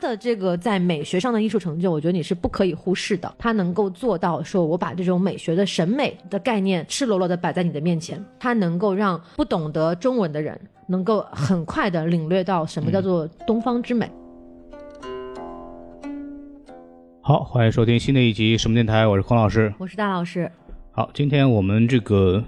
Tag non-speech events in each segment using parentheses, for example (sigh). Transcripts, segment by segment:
的这个在美学上的艺术成就，我觉得你是不可以忽视的。他能够做到说，我把这种美学的审美的概念赤裸裸的摆在你的面前，他能够让不懂得中文的人能够很快的领略到什么叫做东方之美。好，欢迎收听新的一集什么电台，我是孔老师。我是大老师，好，今天我们这个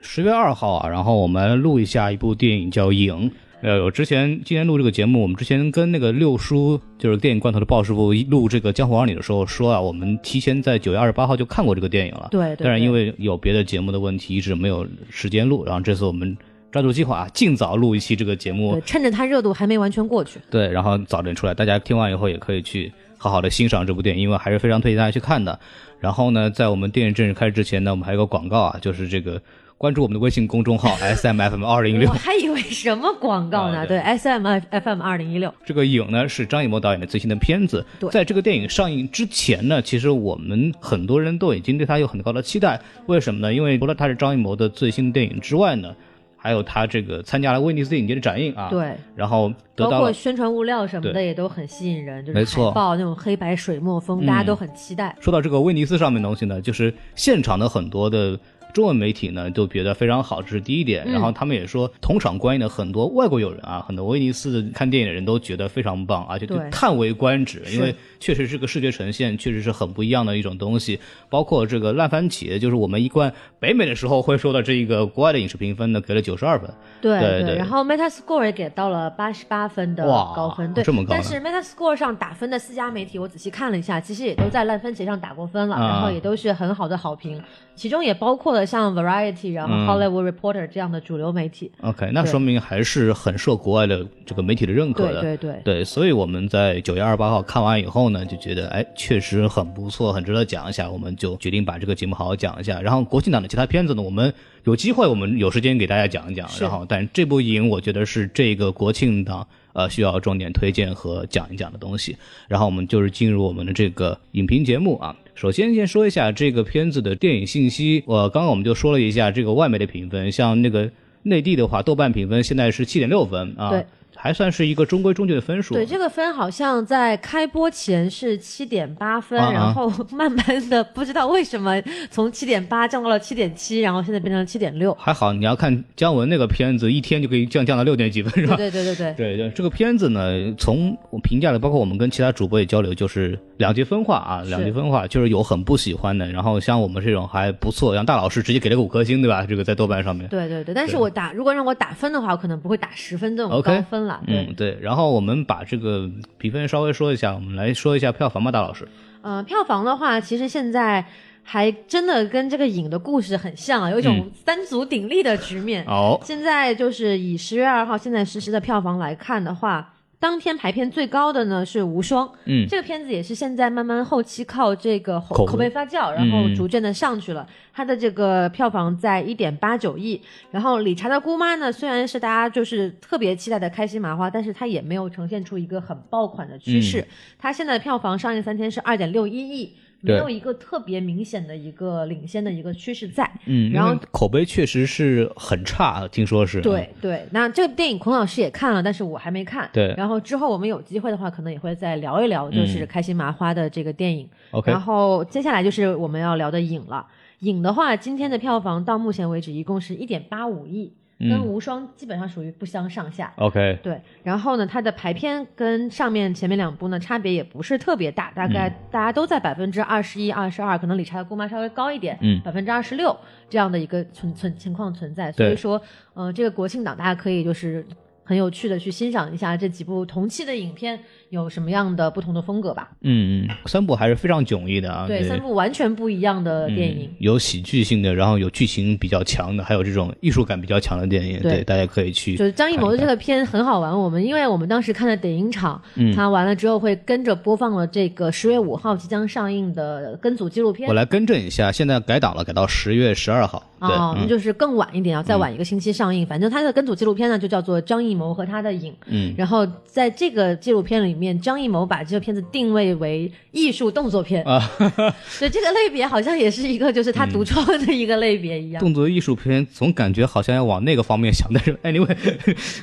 十月二号啊，然后我们录一下一部电影叫《影》。呃，我之前今天录这个节目，我们之前跟那个六叔，就是电影罐头的鲍师傅录这个《江湖儿女》的时候说啊，我们提前在九月二十八号就看过这个电影了。对对但是因为有别的节目的问题，一直没有时间录。然后这次我们抓住机会啊，尽早录一期这个节目，，趁着它热度还没完全过去。对，然后早点出来，大家听完以后也可以去好好的欣赏这部电影，因为还是非常推荐大家去看的。然后呢，在我们电影正式开始之前呢，我们还有个广告啊，就是这个关注我们的微信公众号 (laughs) S M F M 二零一六我。还以为什么广告呢？啊对对，S M F M 二零一六，这个影呢是张艺谋导演的最新的片子对，在这个电影上映之前呢，其实我们很多人都已经对他有很高的期待。为什么呢？因为除了他是张艺谋的最新电影之外呢，还有他这个参加了威尼斯电影节的展映啊，，对，然后得包括宣传物料什么的也都很吸引人，就是没错海报那种黑白水墨风，嗯大家都很期待。说到这个威尼斯上面东西呢，就是现场的很多的中文媒体呢都觉得非常好，这是第一点。嗯。然后他们也说，同场观影的很多外国友人啊，很多威尼斯看电影的人都觉得非常棒，而且都叹为观止，因为确实是个视觉呈现，确实是很不一样的一种东西。包括这个烂番茄，就是我们一贯北美的时候会说的这一个国外的影视评分呢，给了九十二分。对对对然后 Metascore 也给到了八十八分的高分，对，这么高但是 Metascore 上打分的四家媒体，我仔细看了一下，其实也都在烂番茄上打过分了，啊然后也都是很好的好评，其中也包括了像 Variety，然后嗯 Hollywood Reporter 这样的主流媒体。OK，那说明还是很受国外的这个媒体的认可的。对对对，对，所以我们在九月二十八号看完以后呢，就觉得哎，确实很不错，很值得讲一下，我们就决定把这个节目好好讲一下。然后国庆档的其他片子呢，我们有机会我们有时间给大家讲一讲。然后，但这部影我觉得是这个国庆档呃需要重点推荐和讲一讲的东西。然后我们就是进入我们的这个影评节目啊。首先先说一下这个片子的电影信息，我刚刚我们就说了一下这个外媒的评分，像那个内地的话，豆瓣评分现在是七点六分啊。还算是一个中规中矩的分数。对，这个分好像在开播前是七点八分，啊啊然后慢慢的不知道为什么从七点八降到了七点七，然后现在变成了七点六。还好，你要看姜文那个片子，一天就可以降降到六点几分，是吧？对对对对对，这个片子呢，从我评价的，包括我们跟其他主播也交流，就是两极分化啊，两极分化，就是有很不喜欢的，然后像我们这种还不错，像大老师直接给了个五颗星，对吧？这个在豆瓣上面。对对对，但是我打如果让我打分的话，我可能不会打十分这种高分了。对，嗯，对。然后我们把这个评分稍微说一下，我们来说一下票房吧，大老师。呃，票房的话，其实现在还真的跟这个影的故事很像啊，有一种三足鼎立的局面。哦，现在就是以十月二号现在实时的票房来看的话。当天排片最高的呢是《无双》，嗯这个片子也是现在慢慢后期靠这个口口碑发酵，然后嗯逐渐的上去了。它的这个票房在一点八九亿，然后理查的姑妈呢，虽然是大家就是特别期待的开心麻花，但是它也没有呈现出一个很爆款的趋势。它现在的票房上映三天是二点六一亿，没有一个特别明显的一个领先的一个趋势在。嗯，然后口碑确实是很差，听说是。对对，那这个电影孔老师也看了，但是我还没看。对然后之后我们有机会的话，可能也会再聊一聊，就是嗯开心麻花的这个电影。，OK，然后接下来就是我们要聊的影了。影的话，今天的票房到目前为止一共是一点八五亿，跟嗯。无双基本上属于不相上下。OK，对，然后呢，它的排片跟上面前面两部呢差别也不是特别大，大概嗯大家都在百分之二十一、二十二，可能理查的姑妈稍微高一点，嗯。百分之二十六这样的一个存存情况存在。所以对说，呃，这个国庆档大家可以就是很有趣的去欣赏一下这几部同期的影片有什么样的不同的风格吧。嗯嗯，三部还是非常迥异的啊。对，三部完全不一样的电影。嗯、有喜剧性的，然后有剧情比较强的，还有这种艺术感比较强的电影，对大家可以去。就是张艺谋的这个片很好玩，我们因为我们当时看的点映场，嗯完了之后会跟着播放了这个十月五号即将上映的跟组纪录片我。来更正一下，现在改档了，改到十月十二号。对，哦，那嗯就是更晚一点，要再晚一个星期上映。反正他的跟组纪录片呢，就叫做《张艺谋和他的影》。嗯然后在这个纪录片里面，张艺谋把这个片子定位为艺术动作片啊，(laughs) 所以这个类别好像也是一个就是他独创的一个类别一样。动作艺术片总感觉好像要往那个方面想，但 (laughs) 是 anyway，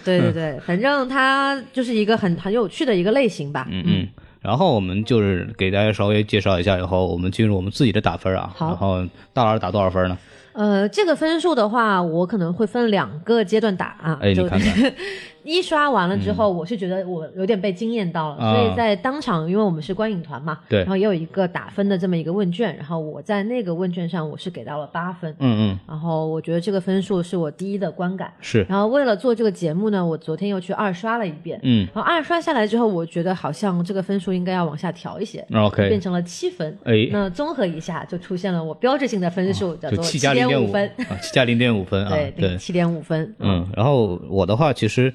对对对，反正它就是一个很很有趣的一个类型吧。嗯嗯。然后我们就是给大家稍微介绍一下，以后我们进入我们自己的打分啊。好。然后大老师打多少分呢？呃，这个分数的话，我可能会分两个阶段打啊。哎，你看看。(laughs) 一刷完了之后，我是觉得我有点被惊艳到了，所以在当场，因为我们是观影团嘛，对，然后也有一个打分的这么一个问卷，然后我在那个问卷上我是给到了八分，嗯嗯，然后我觉得这个分数是我第一的观感，是，然后为了做这个节目呢，我昨天又去二刷了一遍，嗯，然后二刷下来之后，我觉得好像这个分数应该要往下调一些，OK，变成了七分，哎，那综合一下就出现了我标志性的分数，叫做七加零点五分，七加零点五分啊，对，七点五分，嗯，然后我的话其实。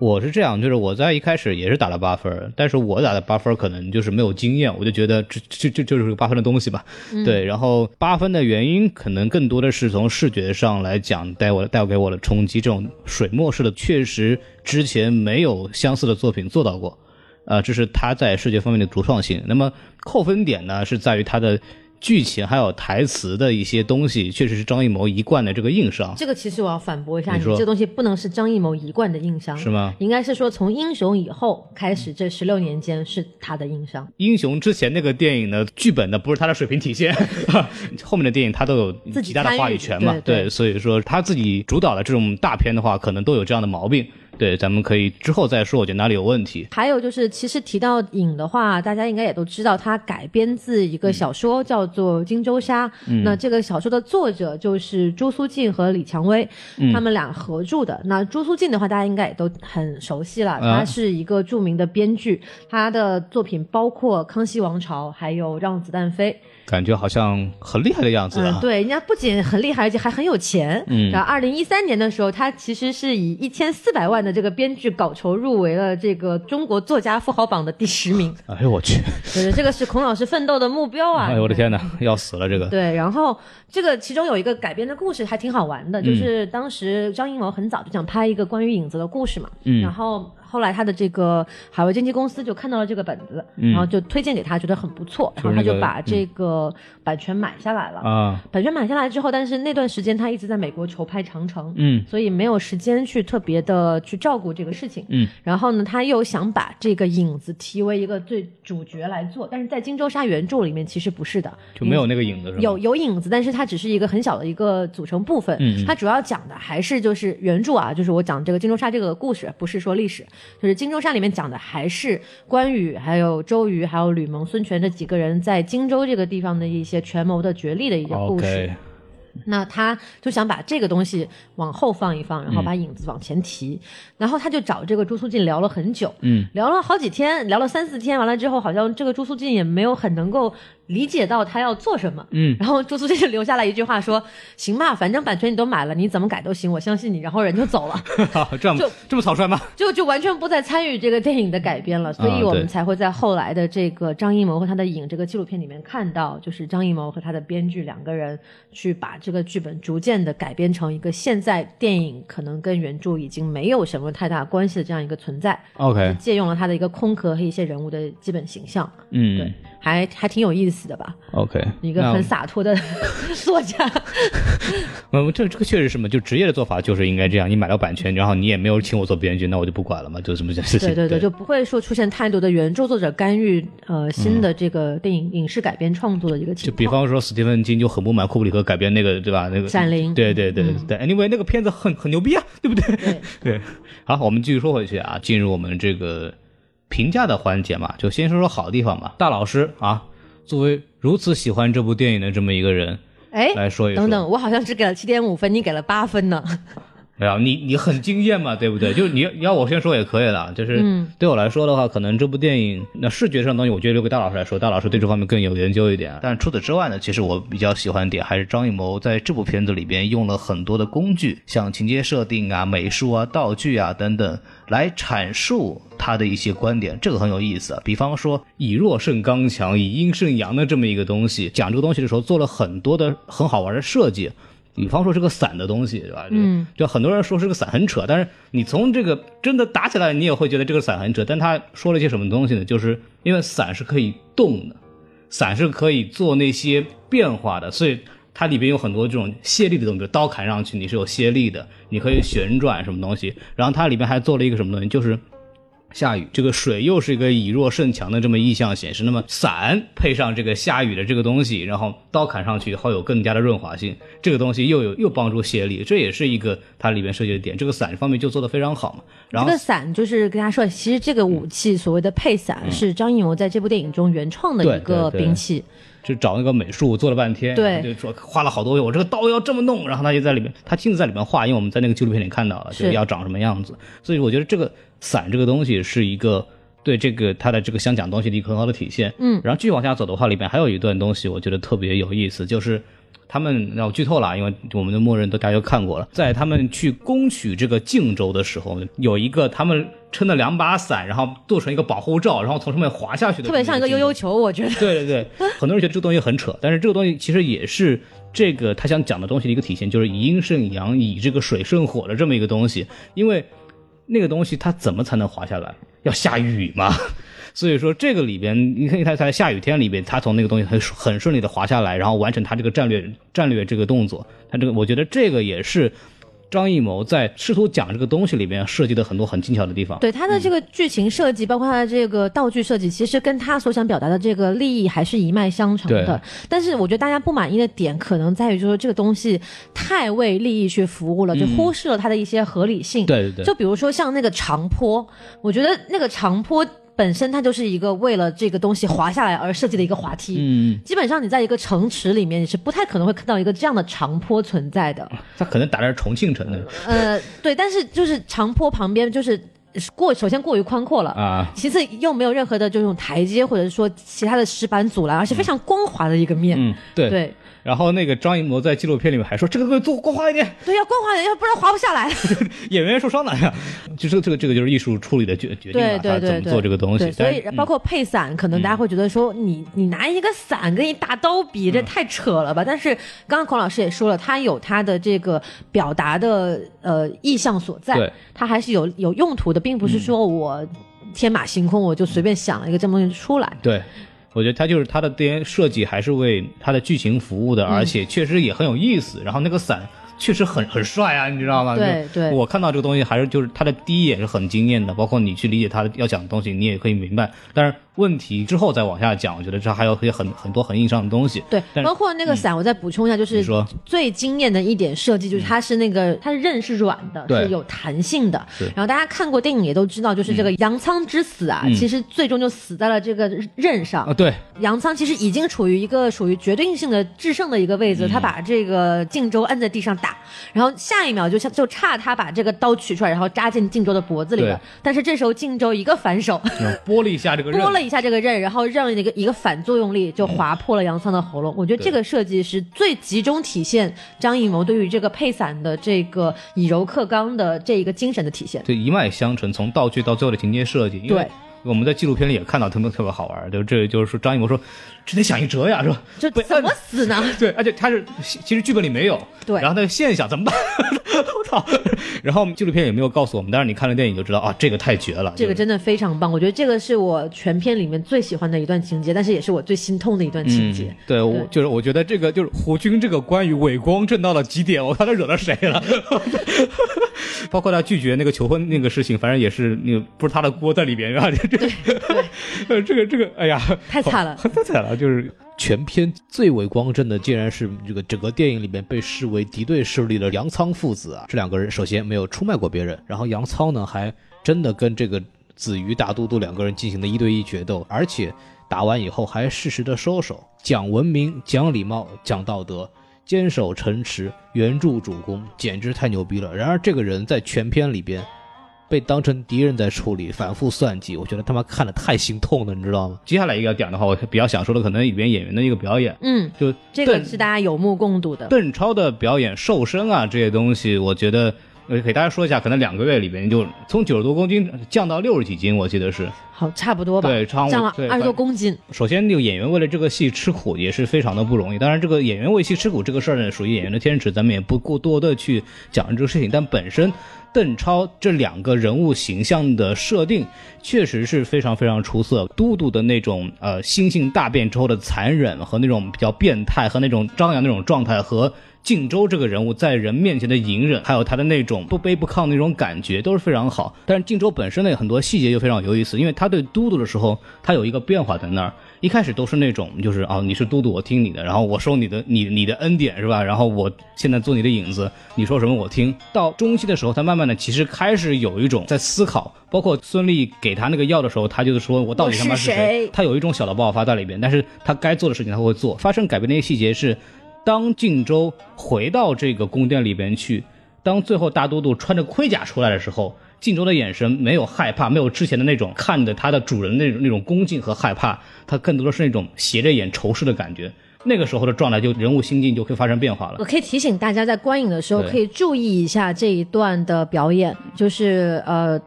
我是这样，就是我在一开始也是打了八分，但是我打的八分可能就是没有经验，我就觉得这这这就是个八分的东西吧。对，然后八分的原因可能更多的是从视觉上来讲带我带给我的冲击，这种水墨式的确实之前没有相似的作品做到过，呃，这是他在视觉方面的独创性。那么扣分点呢是在于他的。剧情还有台词的一些东西，确实是张艺谋一贯的这个硬伤。这个其实我要反驳一下你，这东西不能是张艺谋一贯的硬伤，是吗？应该是说从英雄以后开始，这十六年间是他的硬伤。英雄之前那个电影呢，剧本呢不是他的水平体现，(laughs) 后面的电影他都有极大的话语权嘛？对，所以说他自己主导的这种大片的话，可能都有这样的毛病。对，咱们可以之后再说，我觉得哪里有问题。还有就是，其实提到影的话，大家应该也都知道，它改编自一个小说，叫做《荆州杀》。那这个小说的作者就是朱苏进和李蔷薇，他们俩合著的。那朱苏进的话，大家应该也都很熟悉了，他是一个著名的编剧，他的作品包括《康熙王朝》，还有《让子弹飞》。感觉好像很厉害的样子啊！对，人家不仅很厉害，而且还很有钱。嗯，然后二零一三年的时候，他其实是以一千四百万的这个编剧稿酬入围了这个中国作家富豪榜的第十名。(laughs) 哎呦我去！对，这个是孔老师奋斗的目标啊！哎呦我的天哪，要死了这个。对，然后这个其中有一个改编的故事还挺好玩的，就是当时张艺谋很早就想拍一个关于影子的故事嘛，嗯，然后。后来他的这个海外经纪公司就看到了这个本子，然后就推荐给他，觉得很不错，然后他就把这个版权买下来了。啊，版权买下来之后，但是那段时间他一直在美国筹拍《长城》，嗯，所以没有时间去特别的去照顾这个事情。嗯，然后呢，他又想把这个影子提为一个最主角来做，但是在《荆州杀》原著里面其实不是的，就没有那个影子是吧？有有影子，但是它只是一个很小的一个组成部分。嗯，它主要讲的还是就是原著啊，就是我讲这个荆州杀这个故事，不是说历史。就是《荆州杀》里面讲的还是关羽、还有周瑜、还有吕蒙、孙权这几个人在荆州这个地方的一些权谋的角力的一个故事。那他就想把这个东西往后放一放，然后把影子往前提。然后他就找这个朱苏进聊了很久，嗯，聊了好几天，聊了三四天。完了之后，好像这个朱苏进也没有很能够。理解到他要做什么，嗯，然后朱苏进就留下来一句话说：“行吧，反正版权你都买了，你怎么改都行，我相信你。”然后人就走了，(laughs) 这样就这么草率吗？就就完全不再参与这个电影的改编了，所以我们才会在后来的这个张艺谋和他的影这个纪录片里面看到，就是张艺谋和他的编剧两个人去把这个剧本逐渐的改编成一个现在电影可能跟原著已经没有什么太大关系的这样一个存在。OK，借用了他的一个空壳和一些人物的基本形象。嗯，对。还还挺有意思的吧？OK，一个很洒脱的 (laughs) 作家。嗯，这这个确实是嘛，就职业的做法就是应该这样。你买了版权，然后你也没有请我做编剧，那我就不管了嘛，就这么件事情。对对对，就不会说出现太多的原著作者干预呃新的这个电影影视改编创作的一个情况。就比方说，史蒂芬金就很不满库布里克改编那个，对吧？那个《闪灵》。对对对对，Anyway，那个片子很很牛逼啊，对不对？对 (laughs) 对。好，我们继续说回去啊，进入我们这个。评价的环节嘛，就先说说好地方吧。大老师啊，作为如此喜欢这部电影的这么一个人，哎，来说一说。等等，我好像只给了七点五分，你给了八分呢。没有，你你很惊艳嘛，(laughs) 对不对？就是你你要我先说也可以了。就是对我来说的话，可能这部电影那视觉上的东西，我觉得留给大老师来说，大老师对这方面更有研究一点。但除此之外呢，其实我比较喜欢点还是张艺谋在这部片子里边用了很多的工具，像情节设定啊、美术啊、道具啊等等，来阐述他的一些观点，这个很有意思。比方说以弱胜刚强、以阴胜阳的这么一个东西，讲这个东西的时候做了很多的很好玩的设计。比方说是个伞的东西，对吧？嗯，就很多人说是个伞很扯，但是你从这个真的打起来，你也会觉得这个伞很扯。但他说了一些什么东西呢？就是因为伞是可以动的，伞是可以做那些变化的，所以它里边有很多这种卸力的东西，比如刀砍上去你是有卸力的，你可以旋转什么东西。然后它里边还做了一个什么东西，就是。下雨，这个水又是一个以弱胜强的这么意象显示。那么伞配上这个下雨的这个东西，然后刀砍上去会有更加的润滑性，这个东西又有又帮助卸力，这也是一个它里面设计的点。这个伞方面就做得非常好嘛。然后这个伞就是跟大家说，其实这个武器所谓的配伞是张艺谋在这部电影中原创的一个兵器。就找那个美术做了半天，对，就说花了好多，我这个刀要这么弄，然后他就在里面，他亲自在里面画，因为我们在那个纪录片里看到了，就是要长什么样子。所以我觉得这个伞这个东西是一个对这个他的这个想讲东西的一个很好的体现。嗯，然后继续往下走的话，里面还有一段东西，我觉得特别有意思，就是他们让我剧透了，因为我们的默认都大家都看过了，在他们去攻取这个靖州的时候，有一个他们。撑了两把伞，然后做成一个保护罩，然后从上面滑下去的，特别像一个悠悠球，我觉得。对对对，很多人觉得这个东西很扯，但是这个东西其实也是这个他想讲的东西的一个体现，就是以阴胜阳，以这个水胜火的这么一个东西。因为那个东西它怎么才能滑下来？要下雨嘛。所以说这个里边，你看他在下雨天里边，他从那个东西很很顺利的滑下来，然后完成他这个战略战略这个动作。他这个我觉得这个也是。张艺谋在试图讲这个东西里面设计的很多很精巧的地方，对他的这个剧情设计，包括他的这个道具设计，其实跟他所想表达的这个利益还是一脉相承的。但是我觉得大家不满意的点，可能在于就是说这个东西太为利益去服务了，就忽视了它的一些合理性。对对对。就比如说像那个长坡，我觉得那个长坡。本身它就是一个为了这个东西滑下来而设计的一个滑梯。嗯，基本上你在一个城池里面，你是不太可能会看到一个这样的长坡存在的。它可能打的是重庆城的。呃，对，但是就是长坡旁边就是过，首先过于宽阔了啊，其次又没有任何的这种台阶或者说其他的石板阻拦，而且非常光滑的一个面。嗯，对对。然后那个张艺谋在纪录片里面还说：“这个做光滑一点。”对，要光滑一点，要不然滑不下来。(laughs) 演员受伤了呀！(laughs) 就是这个，这个就是艺术处理的决决定了他怎么做这个东西。所以包括配伞，可能大家会觉得说，你你拿一个伞跟一大刀比，这太扯了吧？但是刚刚孔老师也说了，他有他的这个表达的呃意向所在，他还是有有用途的，并不是说我天马行空，我就随便想了一个这么东西出来。对。我觉得他就是他的电影设计还是为他的剧情服务的，而且确实也很有意思。然后那个伞确实很很帅啊，你知道吗？对对。我看到这个东西还是就是他的第一眼是很惊艳的，包括你去理解他要讲的东西，你也可以明白。但是。问题之后再往下讲，我觉得这还有些很很多很硬伤的东西。对，包括那个伞，我再补充一下，就是最惊艳的一点设计，就是它是那个它的刃是软的，是有弹性的。然后大家看过电影也都知道，就是这个杨仓之死啊，其实最终就死在了这个刃上。啊，对，杨仓其实已经处于一个属于决定性的制胜的一个位置，他把这个靖州摁在地上打，然后下一秒就像就差他把这个刀取出来，然后扎进靖州的脖子里了。但是这时候靖州一个反手，拨了一下这个刃，(laughs) 拨一。下这个刃，然后让一个一个反作用力就划破了杨仓的喉咙。我觉得这个设计是最集中体现张艺谋对于这个配伞的这个以柔克刚的这一个精神的体现。对，一脉相承，从道具到最后的情节设计。对。我们在纪录片里也看到特别特别好玩，就这就是说张艺谋说，这得想一辙呀，是吧？这怎么死呢？(laughs) 对，而且他是其实剧本里没有，对，然后他现想怎么办？(laughs) 我操！然后纪录片也没有告诉我们，但是你看了电影就知道啊，这个太绝了，这个真的非常棒。我觉得这个是我全片里面最喜欢的一段情节，但是也是我最心痛的一段情节。对，我就是我觉得这个就是胡军这个关于伪光正到了极点，我看他惹到谁了？(laughs) 包括他拒绝那个求婚那个事情，反正也是那个不是他的锅在里边，对对。呃，这个这个，哎呀，太惨了，太惨了！啊就是全片最为光正的，竟然是这个整个电影里面被视为敌对势力的杨仓父子啊。这两个人首先没有出卖过别人，然后杨仓呢还真的跟这个子瑜大都督两个人进行了一对一决斗，而且打完以后还适时的收手，讲文明、讲礼貌、讲道德，坚守城池，援助主公，简直太牛逼了。然而这个人在全片里边。被当成敌人在处理，反复算计，我觉得他妈看的太心痛了，你知道吗？接下来一个点的话，我比较想说的，可能里边演员的一个表演，嗯，就这个是大家有目共睹的。邓超的表演、瘦身啊这些东西，我觉得。呃给大家说一下，可能两个月里边就从九十多公斤降到六十几斤，我记得是。好，差不多吧，对降了对二十多公斤。首先，那个演员为了这个戏吃苦也是非常的不容易。当然，这个演员为戏吃苦这个事儿呢，属于演员的天职，咱们也不过多的去讲这个事情。但本身邓超这两个人物形象的设定确实是非常非常出色。都督的那种呃心性大变之后的残忍和那种比较变态和那种张扬那种状态和。靖州这个人物在人面前的隐忍，还有他的那种不卑不亢那种感觉，都是非常好。但是靖州本身的很多细节就非常有意思，因为他对都督的时候，他有一个变化在那儿。一开始都是那种，就是啊，你是都督，我听你的，然后我收你的，你你的恩典是吧？然后我现在做你的影子，你说什么我听。到中期的时候，他慢慢的其实开始有一种在思考，包括孙俪给他那个药的时候，他就是说我到底他妈是谁他有一种小的爆发在里边，但是他该做的事情他会做。发生改变那些细节是，当靖州回到这个宫殿里边去，当最后大都督穿着盔甲出来的时候，靖州的眼神没有害怕，没有之前的那种看着他的主人那种那种恭敬和害怕，他更多的是那种斜着眼仇视的感觉。那个时候的状态，就人物心境就会发生变化了我。可以提醒大家，在观影的时候可以注意一下这一段的表演，就是呃，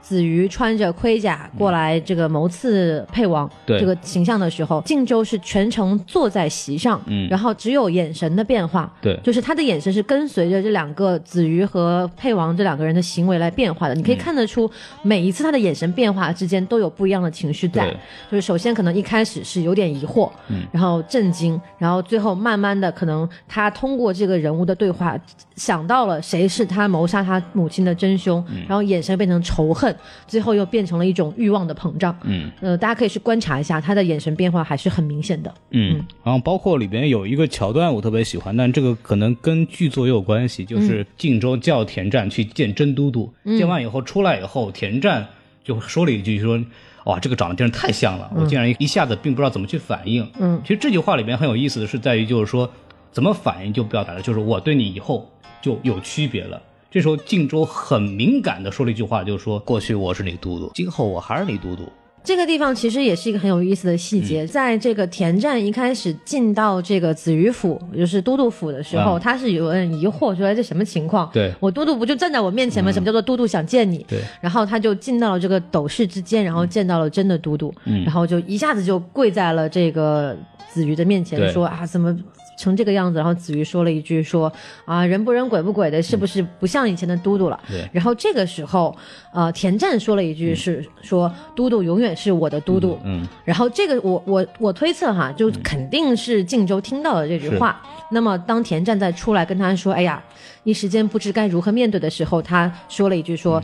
子瑜穿着盔甲过来这个谋刺沛王对。这个形象的时候，靖州是全程坐在席上，嗯。然后只有眼神的变化，对。就是他的眼神是跟随着这两个子瑜和沛王这两个人的行为来变化的。你可以看得出，每一次他的眼神变化之间都有不一样的情绪在对。就是首先可能一开始是有点疑惑，嗯。然后震惊，然后最后慢慢的可能他通过这个人物的对话，想到了谁是他谋杀他母亲的真凶，嗯。然后眼神变成仇恨，最后又变成了一种欲望的膨胀。嗯呃，大家可以去观察一下他的眼神变化，还是很明显的。嗯，然后包括里边有一个桥段我特别喜欢，但这个可能跟剧作也有关系，就是靖州叫田战去见真都督，见完以后出来以后，田战就说了一句说。哇，这个长得真是太像了，我竟然一下子并不知道怎么去反应。嗯其实这句话里面很有意思的是在于，就是说怎么反应就表达了，就是我对你以后就有区别了。这时候靖州很敏感的说了一句话，就是说过去我是你都督，今后我还是你都督。这个地方其实也是一个很有意思的细节，嗯在这个田战一开始进到这个子瑜府，就是都督府的时候，嗯他是有点疑惑，说哎这什么情况？对我都督不就站在我面前吗？什么叫做都督想见你？对，然后他就进到了这个斗室之间，然后见到了真的都督，嗯然后就一下子就跪在了这个子瑜的面前，说啊怎么。成这个样子，然后子瑜说了一句说啊人不人鬼不鬼的，是不是不像以前的都督了？对然后这个时候，呃，田战说了一句是说都督永远是我的都督，嗯，然后这个我我我推测哈，就肯定是靖州听到了这句话。那么当田战再出来跟他说：“哎呀，一时间不知该如何面对”的时候，他说了一句说。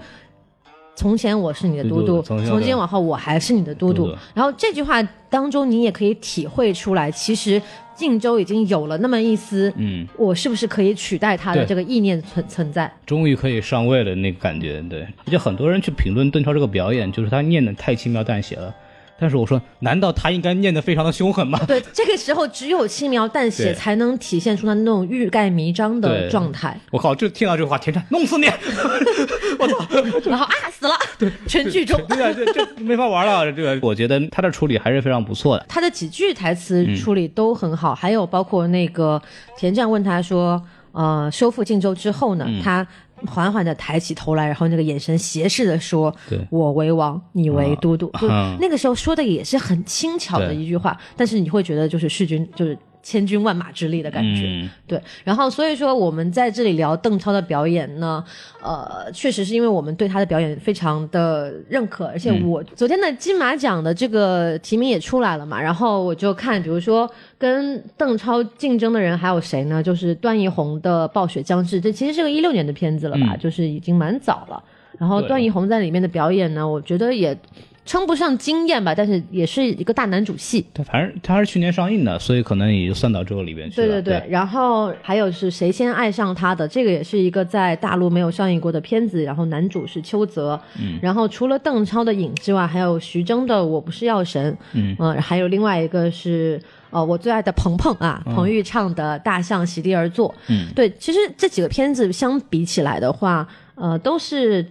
从前我是你的都督，从今往后我还是你的都督。然后这句话当中，你也可以体会出来，其实靖州已经有了那么一丝，嗯，我是不是可以取代他的这个意念存存在？终于可以上位了那个感觉，对。而且很多人去评论邓超这个表演，就是他念的太轻描淡写了。但是我说，难道他应该念得非常的凶狠吗？对，这个时候只有轻描淡写才能体现出他那种欲盖弥彰的状态。我靠，就听到这句话，田战弄死你！(laughs) 我操然后啊死了，对，全剧终。对啊，这这没法玩了。这个我觉得他的处理还是非常不错的。他的几句台词处理都很好，还有包括那个田战问他说，呃，收复荆州之后呢，他缓缓的抬起头来，然后那个眼神斜视的说：“我为王，你为都督。就嗯那个时候说的也是很轻巧的一句话，但是你会觉得就是世钧就是千军万马之力的感觉。嗯，对，然后所以说我们在这里聊邓超的表演呢，呃，确实是因为我们对他的表演非常的认可，而且嗯我昨天的金马奖的这个提名也出来了嘛，然后我就看，比如说跟邓超竞争的人还有谁呢？就是段奕宏的《暴雪将至》，这其实是个一六年的片子了吧，嗯就是已经蛮早了。然后段奕宏在里面的表演呢，我觉得也称不上惊艳吧，但是也是一个大男主戏。对反正他是去年上映的，所以可能也就算到这个里边去了。对对对，然后还有是谁先爱上他的，这个也是一个在大陆没有上映过的片子，然后男主是邱泽，嗯，然后除了邓超的《影》之外，还有徐峥的《我不是药神》，嗯。还有另外一个是呃我最爱的鹏鹏啊，彭昱畅的《大象席地而坐》，嗯，对，其实这几个片子相比起来的话，呃，都是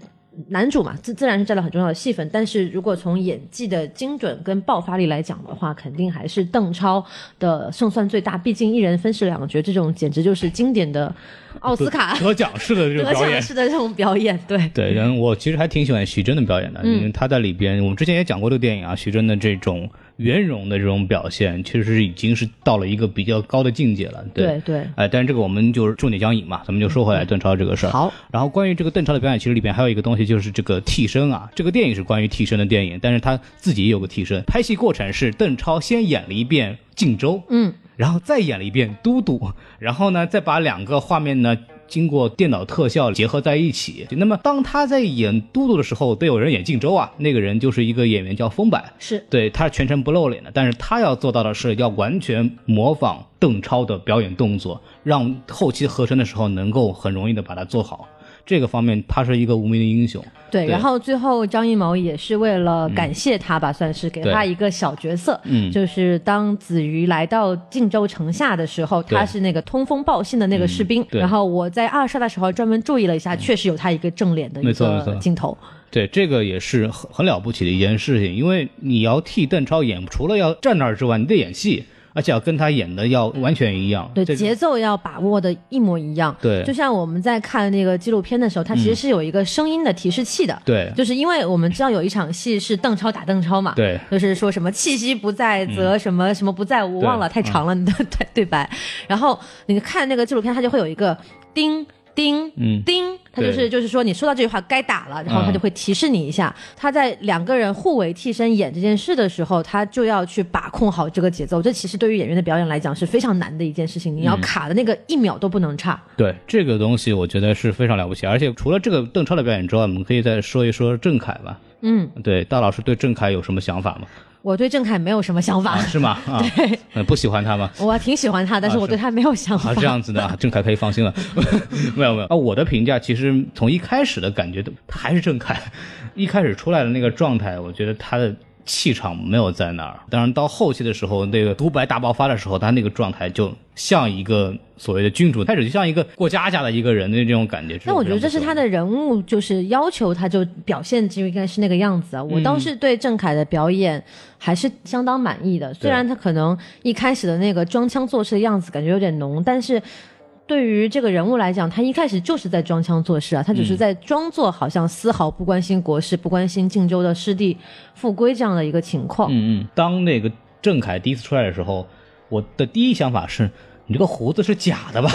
男主嘛，自自然是占了很重要的戏份，但是如果从演技的精准跟爆发力来讲的话，肯定还是邓超的胜算最大。毕竟一人分饰两角，这种简直就是经典的奥斯卡 (laughs) 得奖式的这得个表演奖。式的这种表演。对，对，然后我其实还挺喜欢徐峥的表演的，嗯因为他在里边，我们之前也讲过这个电影啊，徐峥的这种圆融的这种表现，其实是已经是到了一个比较高的境界了。对，对对哎，但是这个我们就是重点讲影嘛，咱们就说回来邓超这个事儿。好，然后关于这个邓超的表演，其实里边还有一个东西，就是这个替身啊。这个电影是关于替身的电影，但是他自己也有个替身。拍戏过程是邓超先演了一遍靖州，嗯，然后再演了一遍都督，然后呢，再把两个画面呢。经过电脑特效结合在一起，那么当他在演都督的时候，得有人演靖州啊。那个人就是一个演员叫封柏，是对他是全程不露脸的，但是他要做到的是要完全模仿邓超的表演动作，让后期合成的时候能够很容易的把它做好。这个方面，他是一个无名的英雄。对。对然后最后张艺谋也是为了感谢他吧，算是给他一个小角色，嗯就是当子瑜来到靖州城下的时候，对他是那个通风报信的那个士兵。然后我在二刷的时候专门注意了一下，确实有他一个正脸的一个镜头。对，这个也是很很了不起的一件事情，因为你要替邓超演，除了要站那儿之外，你得演戏，而且要跟他演的要完全一样。对，这个节奏要把握的一模一样。对就像我们在看那个纪录片的时候，它其实是有一个声音的提示器的。对就是因为我们知道有一场戏是邓超打邓超嘛，对就是说什么气息不在则什么什么不在，我忘了，太长了你的 (laughs) 对对白。然后你看那个纪录片，它就会有一个叮。叮嗯叮，它就是就是说你说到这句话该打了，然后它嗯就会提示你一下。他在两个人互为替身演这件事的时候，他就要去把控好这个节奏。这其实对于演员的表演来讲是非常难的一件事情，你要嗯卡的那个一秒都不能差。对这个东西，我觉得是非常了不起。而且除了这个邓超的表演之外，我们可以再说一说郑恺吧。嗯，对，大老师对郑恺有什么想法吗？我对郑恺没有什么想法，啊，是吗？(laughs) 啊，对嗯，不喜欢他吗？我挺喜欢他，但是我对他没有想法。啊，这样子的啊，郑恺可以放心了。(laughs) 没有没有啊，我的评价其实从一开始的感觉都，他还是郑恺。一开始出来的那个状态，我觉得他的气场没有在那儿。当然到后期的时候，那个独白大爆发的时候，他那个状态就像一个所谓的君主，开始就像一个过家家的一个人的这种感觉。那我觉得这是他的。的人物，就是要求他就表现就应该是那个样子啊。我倒是对郑恺的表演还是相当满意的，虽然他可能一开始的那个装腔作势的样子感觉有点浓，但是。对于这个人物来讲，他一开始就是在装腔作势啊，他只是在装作好像丝毫不关心国事、不关心靖州的失地复归这样的一个情况。嗯嗯，当那个郑恺第一次出来的时候，我的第一想法是，你这个胡子是假的吧？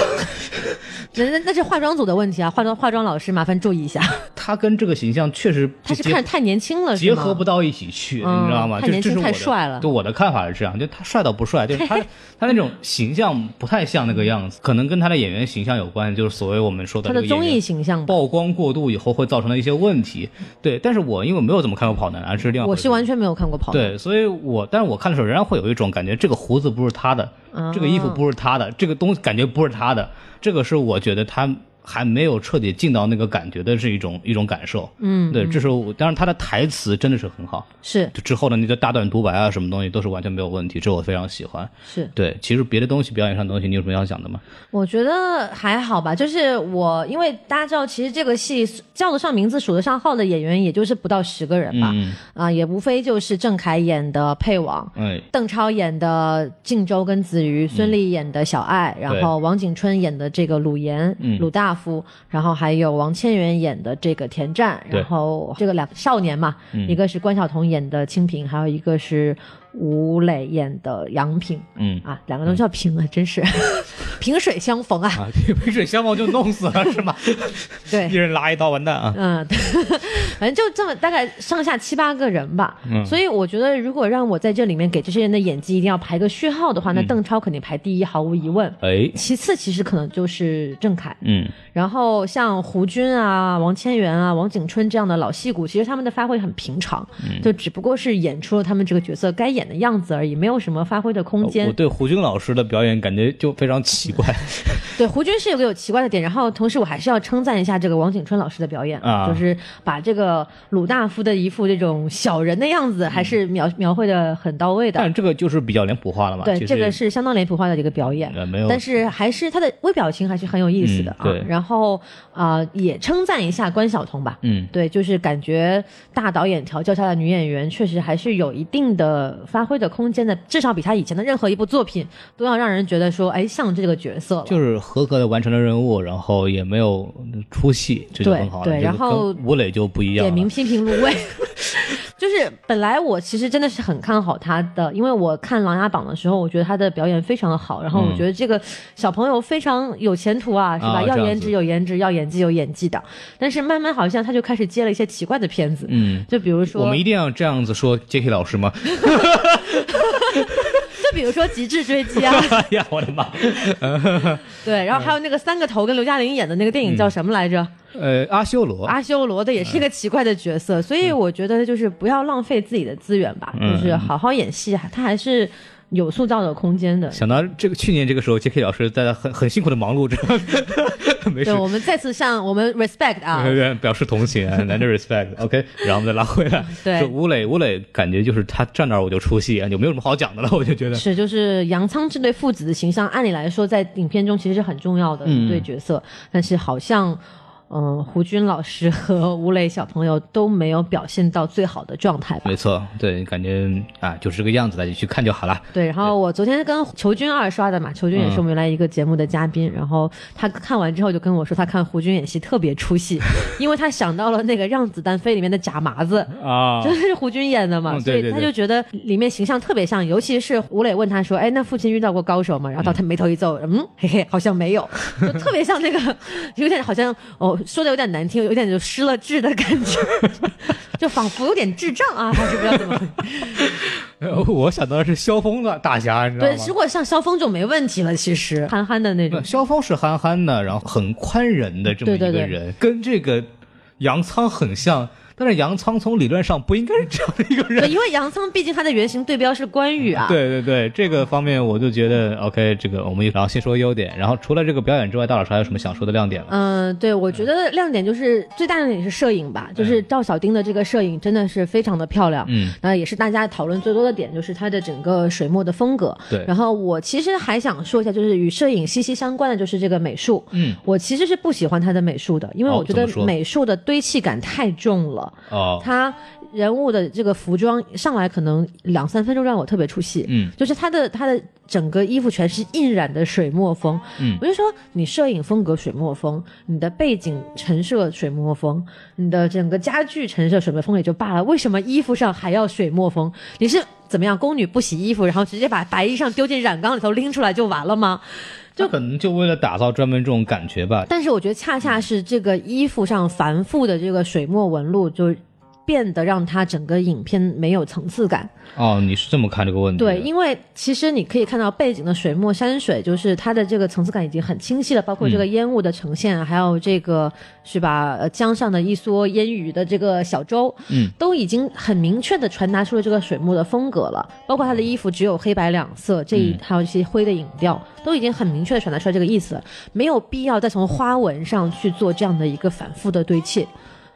(laughs) 那那那是化妆组的问题啊，化妆化妆老师麻烦注意一下，(laughs) 他跟这个形象确实他是看着太年轻了，是结合不到一起去，嗯你知道吗？太年轻太帅了对我的看法是这样，就他帅到不帅，就是他 (laughs) 他那种形象不太像那个样子，可能跟他的演员形象有关，就是所谓我们说的他的综艺形象。曝光过度以后会造成的一些问题。对，但是我因为没有怎么看过跑男啊，这是另外一回事我是完全没有看过跑男，对，所以我但是我看的时候仍然会有一种感觉，这个胡子不是他的，啊这个衣服不是他的，这个东西感觉不是他的，这个是我觉得他还没有彻底进到那个感觉的是一种一种感受。嗯，对，这是我当然他的台词真的是很好，是就之后的那个大段独白啊，什么东西都是完全没有问题，这我非常喜欢。是，对，其实别的东西表演上的东西，你有什么要讲的吗？我觉得还好吧。就是我，因为大家知道，其实这个戏叫得上名字、数得上号的演员，也就是不到十个人吧。嗯，啊，也无非就是郑恺演的配王。哎，邓超演的靖州跟子瑜，孙俪演的小爱，然后王景春演的这个鲁岩、嗯鲁大夫，然后还有王千源演的这个田战，然后这个两少年嘛，嗯。一个是关晓彤演的清平，还有一个是吴磊演的杨平嗯。啊，两个都叫平啊，真是。(laughs) 萍水相逢啊，啊，萍水相逢就弄死了 (laughs) 是吗？对。一。人拉一刀完蛋啊！嗯，(laughs) 反正就这么大概上下七八个人吧，嗯。所以我觉得如果让我在这里面给这些人的演技一定要排个序号的话，那嗯。邓超肯定排第一，毫无疑问。哎，其次，其实可能就是郑恺，嗯，然后像胡军啊、王千源啊、王景春这样的老戏骨，其实他们的发挥很平常，嗯。就只不过是演出了他们这个角色该演的样子而已，没有什么发挥的空间我。对胡军老师的表演感觉就非常奇怪 (laughs) 对，胡军是有个有奇怪的点，然后同时我还是要称赞一下这个王景春老师的表演，啊就是把这个鲁大夫的一副这种小人的样子，还是描描绘的很到位的。但这个就是比较脸谱化了嘛。对，这个是相当脸谱化的一个表演。呃没有，但是还是他的微表情还是很有意思的啊。嗯对然后啊、呃也称赞一下关晓彤吧。嗯对，就是感觉大导演调教下的女演员，确实还是有一定的发挥的空间的，至少比他以前的任何一部作品都要让人觉得说，哎，像这个角色了。就是合格的完成了任务，然后也没有出戏，这就对很好了。对这个然后吴磊就不一样了。点名批评入围。(laughs) 就是本来我其实真的是很看好他的，因为我看《琅琊榜》的时候，我觉得他的表演非常的好，然后我嗯觉得这个小朋友非常有前途啊，是吧？要颜值有颜值，要演技有演技的。但是慢慢好像他就开始接了一些奇怪的片子，嗯，就比如说，我们一定要这样子说 J.K. 老师吗？(laughs) 就比如说《极致追击》啊，(laughs) 哎呀，我的妈！(laughs) 对，然后还有那个三个头跟刘嘉玲演的那个电影叫什么来着？呃，阿修罗，阿修罗的也是一个奇怪的角色，所以我觉得就是不要浪费自己的资源吧，嗯。就是好好演戏，他还是有塑造的空间的。想到这个去年这个时候，J.K. 老师在很很辛苦的忙碌着，(laughs) 没事对，。我们再次向我们 respect 啊，对对表示同情啊，难得 respect。(laughs) OK，然后我们再拉回来。对说吴磊，吴磊感觉就是他站那儿我就出戏啊，就没有什么好讲的了，我就觉得。是就是杨仓这对父子的形象，按理来说在影片中其实是很重要的一对角色，但是好像。嗯，胡军老师和吴磊小朋友都没有表现到最好的状态吧？没错，对，感觉啊就是这个样子，大家去看就好了。对，然后我昨天跟裘军二刷的嘛，裘军也是我们原来一个节目的嘉宾，然后他看完之后就跟我说，他看胡军演戏特别出戏，(laughs) 因为他想到了那个《让子弹飞》里面的假麻子，啊 (laughs) 就是胡军演的嘛，嗯所以他就觉得里面形象特别像，尤其是吴磊问他说：“哎，那父亲遇到过高手吗？”然后他眉头一皱，嗯，嘿嘿，好像没有，就特别像那个，(laughs) 有点好像哦，说的有点难听，有点就失了智的感觉，(laughs) 就仿佛有点智障啊，还是不知道怎么 (laughs) 我想到的是萧峰的大侠，你知道吗对，？如果像萧峰就没问题了，其实憨憨的那种，。萧峰是憨憨的，然后很宽仁的这么一个对对对人，跟这个杨仓很像。但是杨仓从理论上不应该是这样的一个对，人。因为杨仓毕竟他的原型对标是关羽啊。对对对，这个方面我就觉得 OK，这个我们然后先说优点，然后除了这个表演之外，大老师还有什么想说的亮点吗？嗯、对，我觉得亮点就是最大的亮点是摄影吧，就是赵小丁的这个摄影真的是非常的漂亮。嗯，那也是大家讨论最多的点，就是他的整个水墨的风格。对然后我其实还想说一下，就是与摄影息息相关的就是这个美术。嗯，我其实是不喜欢他的美术的，因为哦我觉得美术的堆砌感太重了。哦，他人物的这个服装上来可能两三分钟让我特别出戏，嗯，就是他的他的整个衣服全是印染的水墨风，嗯我就说你摄影风格水墨风，你的背景陈设水墨风，你的整个家具陈设水墨风也就罢了，为什么衣服上还要水墨风？你是怎么样宫女不洗衣服，然后直接把白衣裳丢进染缸里头拎出来就完了吗？就可能就为了打造专门这种感觉吧。但是我觉得恰恰是这个衣服上繁复的这个水墨纹路，就变得让它整个影片没有层次感。哦，你是这么看这个问题？对，因为其实你可以看到背景的水墨山水，就是它的这个层次感已经很清晰了，包括这个烟雾的呈现，还有这个是吧，呃江上的一蓑烟雨的这个小舟，嗯，都已经很明确的传达出了这个水墨的风格了。包括他的衣服只有黑白两色，这一嗯还有一些灰的影调，都已经很明确的传达出来这个意思了，没有必要再从花纹上去做这样的一个反复的堆砌，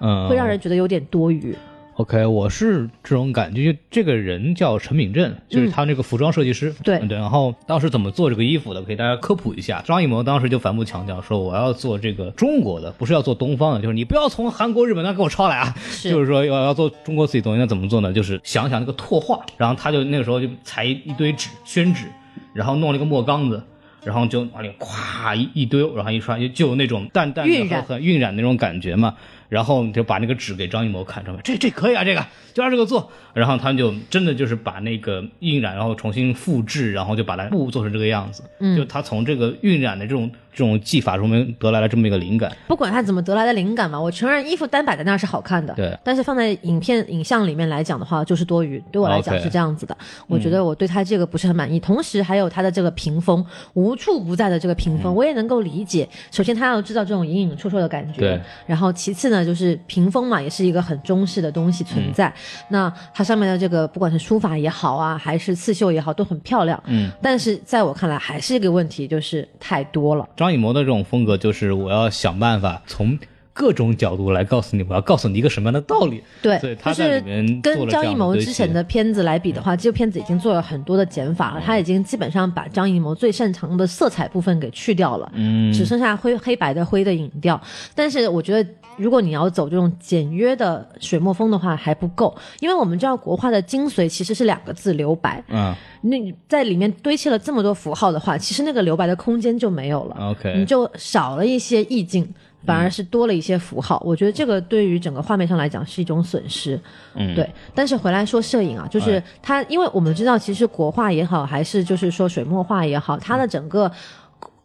嗯，会让人觉得有点多余。OK，我是这种感觉，就这个人叫陈敏正，就是他那个服装设计师。嗯对嗯对。然后当时怎么做这个衣服的，给大家科普一下。张艺谋当时就反复强调说，我要做这个中国的，不是要做东方的，就是你不要从韩国、日本那给我抄来啊。是就是说要要做中国自己东西，那怎么做呢？就是想想那个拓画，然后他就那个时候就裁一堆纸，宣纸，然后弄了一个墨缸子。然后就往里咵一一丢，然后一刷，就就有那种淡淡的很晕染那种感觉嘛。然后就把那个纸给张艺谋看，说这这可以啊，这个就按这个做。然后他们就真的就是把那个晕染，然后重新复制，然后就把它布做成这个样子。嗯就他从这个晕染的这种这种技法中面得来了这么一个灵感。不管他怎么得来的灵感嘛，我承认衣服单摆在那儿是好看的，对但是放在影片影像里面来讲的话，就是多余。对我来讲是这样子的，我觉得我对他这个不是很满意。同时还有他的这个屏风，无无处不在的这个屏风，我也能够理解。首先，他要制造这种隐隐绰绰的感觉，对。然后，其次呢，就是屏风嘛，也是一个很中式的东西存在。那它上面的这个，不管是书法也好啊，还是刺绣也好，都很漂亮。嗯。但是在我看来，还是一个问题，就是太多了。张艺谋的这种风格，就是我要想办法从。各种角度来告诉你，我要告诉你一个什么样的道理？对，他在里面跟张艺谋之前的片子来比的话，这个片子已经做了很多的减法了。他已经基本上把张艺谋最擅长的色彩部分给去掉了，嗯，只剩下灰黑白的灰的影调。但是我觉得，如果你要走这种简约的水墨风的话，还不够，因为我们知道国画的精髓其实是两个字：留白。嗯，那在里面堆砌了这么多符号的话，其实那个留白的空间就没有了。OK，你就少了一些意境。反而是多了一些符号，我觉得这个对于整个画面上来讲是一种损失。嗯，对。但是回来说摄影啊，就是它，因为我们知道，其实国画也好，还是就是说水墨画也好，它的整个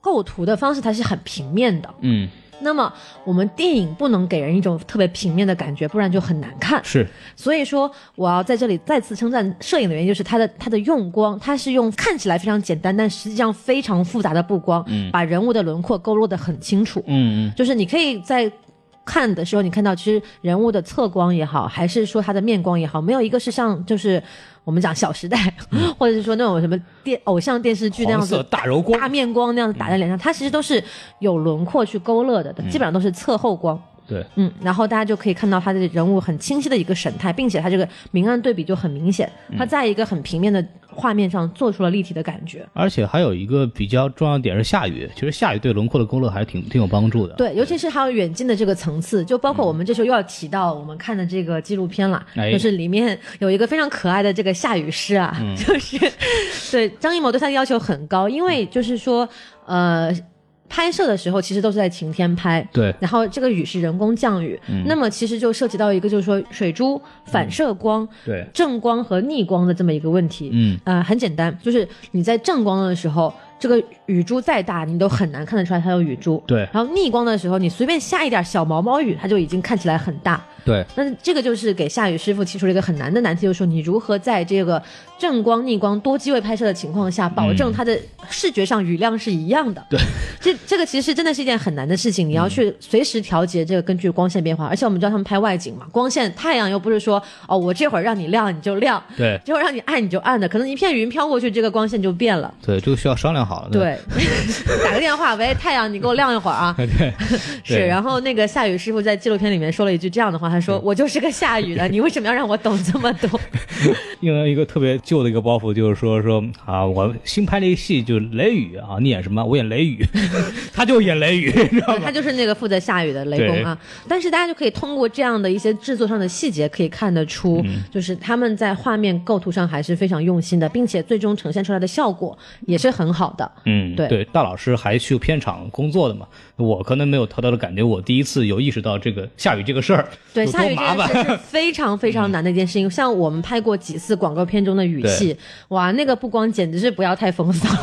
构图的方式它是很平面的。嗯。那么我们电影不能给人一种特别平面的感觉，不然就很难看。是，所以说我要在这里再次称赞摄影的原因，就是它的它的用光，它是用看起来非常简单，但实际上非常复杂的布光，嗯，把人物的轮廓勾勒得很清楚。嗯嗯，就是你可以在看的时候，你看到其实人物的侧光也好，还是说他的面光也好，没有一个是像就是。我们讲《小时代》，(laughs) 或者是说那种什么电偶像电视剧那样子大柔光、大面光那样子打在脸上，它其实都是有轮廓去勾勒的，基本上都是侧后光。对，嗯，然后大家就可以看到他的人物很清晰的一个神态，并且他这个明暗对比就很明显，他在一个很平面的画面上做出了立体的感觉。而且还有一个比较重要的点是下雨，其实下雨对轮廓的勾勒还是挺挺有帮助的。对，尤其是还有远近的这个层次，就包括我们这时候又要提到我们看的这个纪录片了，就是里面有一个非常可爱的这个下雨师啊，(laughs) 就是对张艺谋对他的要求很高，因为就是说呃。拍摄的时候其实都是在晴天拍，对。然后这个雨是人工降雨，那么其实就涉及到一个就是说水珠反射光，对，正光和逆光的这么一个问题。嗯，呃，很简单，就是你在正光的时候。这个雨珠再大，你都很难看得出来它有雨珠。对。然后逆光的时候，你随便下一点小毛毛雨，它就已经看起来很大。对。那这个就是给夏雨师傅提出了一个很难的难题，就是说你如何在这个正光、逆光多机位拍摄的情况下，保证它的视觉上雨量是一样的。对。这这个其实真的是一件很难的事情，你要去随时调节这个根据光线变化。而且我们知道他们拍外景嘛，光线太阳又不是说哦，我这会儿让你亮你就亮，对。这会儿让你暗你就暗的，可能一片云飘过去，这个光线就变了。对，这个需要商量好了。对。(laughs) 打个电话，喂，太阳，你给我亮一会儿啊！(laughs) 对，是。然后那个夏雨师傅在纪录片里面说了一句这样的话，他说：“我就是个下雨的，(laughs) 你为什么要让我懂这么多？” (laughs) 用了一个特别旧的一个包袱，就是说说啊，我新拍了一个戏，就是雷雨啊，你演什么？我演雷雨，(laughs) 他就演雷雨，你知道吗？他就是那个负责下雨的雷公啊。但是大家就可以通过这样的一些制作上的细节，可以看得出，就是他们在画面构图上还是非常用心的，并且最终呈现出来的效果也是很好的。嗯，对。对，大老师还去片场工作的嘛？我可能没有偷偷的感觉，我第一次有意识到这个下雨这个事儿，对，下雨这件事是 (laughs) 非常非常难的一件事情。像我们拍过几次广告片中的雨戏，哇，那个布光简直是不要太风骚。(laughs)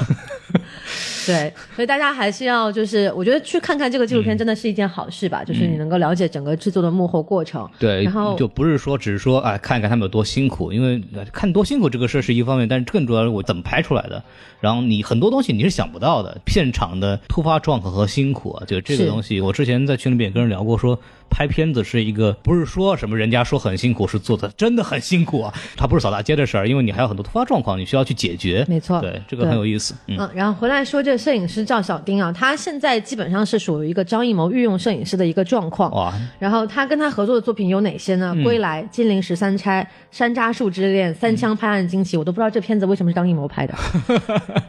对，所以大家还是要就是，我觉得去看看这个纪录片真的是一件好事吧，就是你能够了解整个制作的幕后过程。对，然后就不是说只是说哎看一看他们有多辛苦，因为看多辛苦这个事儿是一方面，但是更主要是我怎么拍出来的。然后你很多东西你是想不到的，片场的突发状况和辛苦啊，就这个东西，我之前在群里面也跟人聊过，说拍片子是一个不是说什么人家说很辛苦，是做的真的很辛苦啊，它不是扫大街的事儿，因为你还有很多突发状况你需要去解决。没错，对这个很有意思。嗯，然后回来说这个摄影师赵小丁啊，他现在基本上是属于一个张艺谋御用摄影师的一个状况。哇，然后他跟他合作的作品有哪些呢？归来、金陵十三钗、山楂树之恋、三枪拍案惊奇，我都不知道这片子为什么是张艺谋拍的。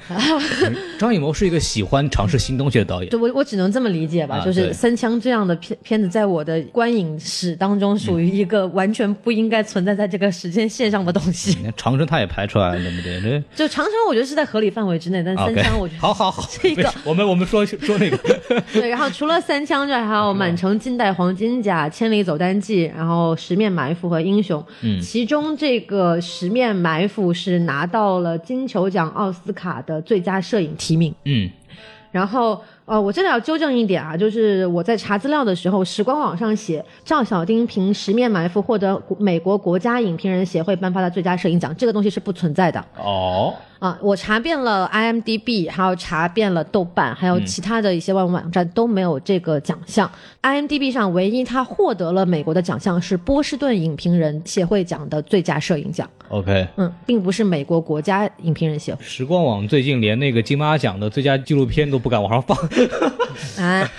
(laughs) 张艺谋是一个喜欢尝试新东西的导演，(laughs) 对我我只能这么理解吧，就是《三枪》这样的片片子，在我的观影史当中，属于一个完全不应该存在在这个时间线上的东西。长城他也拍出来了，对不对？就长城，我觉得是在合理范围之内，但三枪我觉得好好好，这 (laughs) 个我们我们说说那个 (laughs) 对，然后除了三枪之外，还有《满城尽带黄金甲》《千里走单骑》，然后《十面埋伏》和《英雄》。嗯，其中这个《十面埋伏》是拿到了金球奖奥斯卡的最佳摄影提名。嗯，然后呃，我这里要纠正一点啊，就是我在查资料的时候，时光网上写赵小丁凭《十面埋伏》获得美国国家影评人协会颁发的最佳摄影奖，这个东西是不存在的。哦，啊，我查遍了 IMDB，还有查遍了豆瓣，还有其他的一些外文网站都没有这个奖项。IMDB 上唯一他获得了美国的奖项是波士顿影评人协会奖的最佳摄影奖，OK，嗯，并不是美国国家影评人协会。时光网最近连那个金马奖的最佳纪录片都不敢往上放。(laughs) 哎，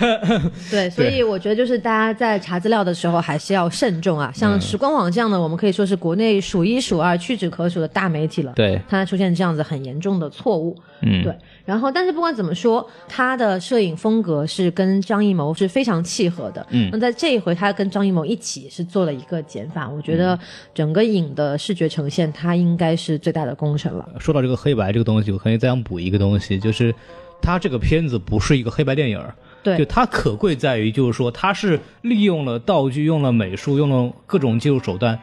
对，所以我觉得就是大家在查资料的时候还是要慎重啊。像时光网这样的，我们可以说是国内数一数二、屈指可数的大媒体了。对，它出现这样子很严重的错误，嗯，对。然后，但是不管怎么说，他的摄影风格是跟张艺谋是非常契合的。嗯那在这一回，他跟张艺谋一起是做了一个减法，我觉得整个影的视觉呈现，他应该是最大的功臣了。说到这个黑白这个东西，我可以再想补一个东西，就是它这个片子不是一个黑白电影，对，就它可贵在于，就是说它是利用了道具、用了美术、用了各种技术手段，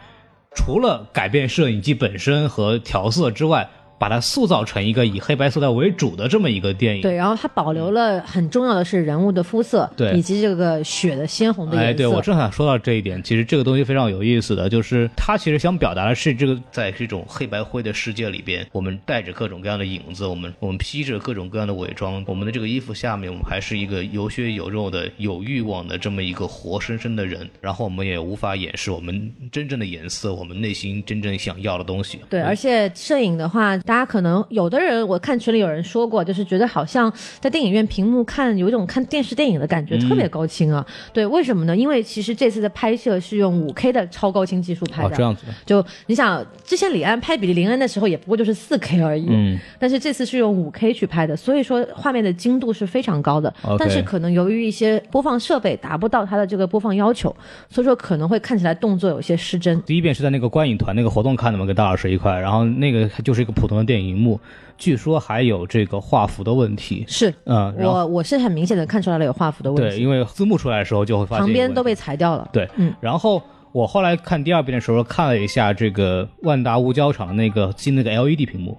除了改变摄影机本身和调色之外，把它塑造成一个以黑白色调为主的这么一个电影。对，然后它保留了很重要的是人物的肤色，对以及这个血的鲜红的颜色。哎，对我正想说到这一点，其实这个东西非常有意思的，就是它其实想表达的是这个在这种黑白灰的世界里边，我们带着各种各样的影子，我们我们披着各种各样的伪装，我们的这个衣服下面，我们还是一个有血有肉的、有欲望的这么一个活生生的人，然后我们也无法掩饰我们真正的颜色，我们内心真正想要的东西。对，而且摄影的话，大家可能有的人，我看群里有人说过，就是觉得好像在电影院屏幕看有一种看电视电影的感觉，特别高清啊。对，为什么呢？因为其实这次的拍摄是用五 K 的超高清技术拍哦，的。这样子的，就你想，之前李安拍《比利林恩》的时候，也不过就是四 K 而已。嗯，但是这次是用五 K 去拍的，所以说画面的精度是非常高的。但是可能由于一些播放设备达不到它的这个播放要求，所以说可能会看起来动作有些失真。第一遍是在那个观影团那个活动看的嘛，跟大老师一块，然后那个就是一个普通的电影荧幕，据说还有这个画幅的问题。是嗯，我我是很明显的看出来了有画幅的问题对，因为字幕出来的时候就会发现旁边都被裁掉了。对，嗯，然后我后来看第二遍的时候看了一下这个万达无胶场的那个新那个 LED 屏幕。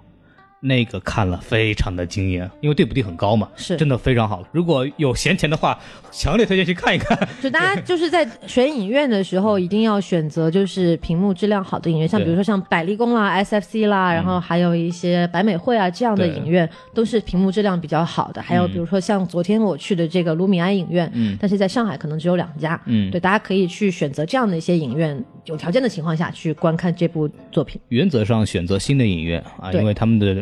那个看了非常的惊艳，因为对比度很高嘛，是真的非常好。如果有闲钱的话，强烈推荐去看一看。就大家就是在选影院的时候，一定要选择就是屏幕质量好的影院，像比如说像百丽宫啦、SFC 啦，然后还有一些百美汇啊这样的影院，都是屏幕质量比较好的。还有比如说像昨天我去的这个卢米埃影院，嗯但是在上海可能只有两家，嗯对，大家可以去选择这样的一些影院，有条件的情况下去观看这部作品。原则上选择新的影院啊，因为他们的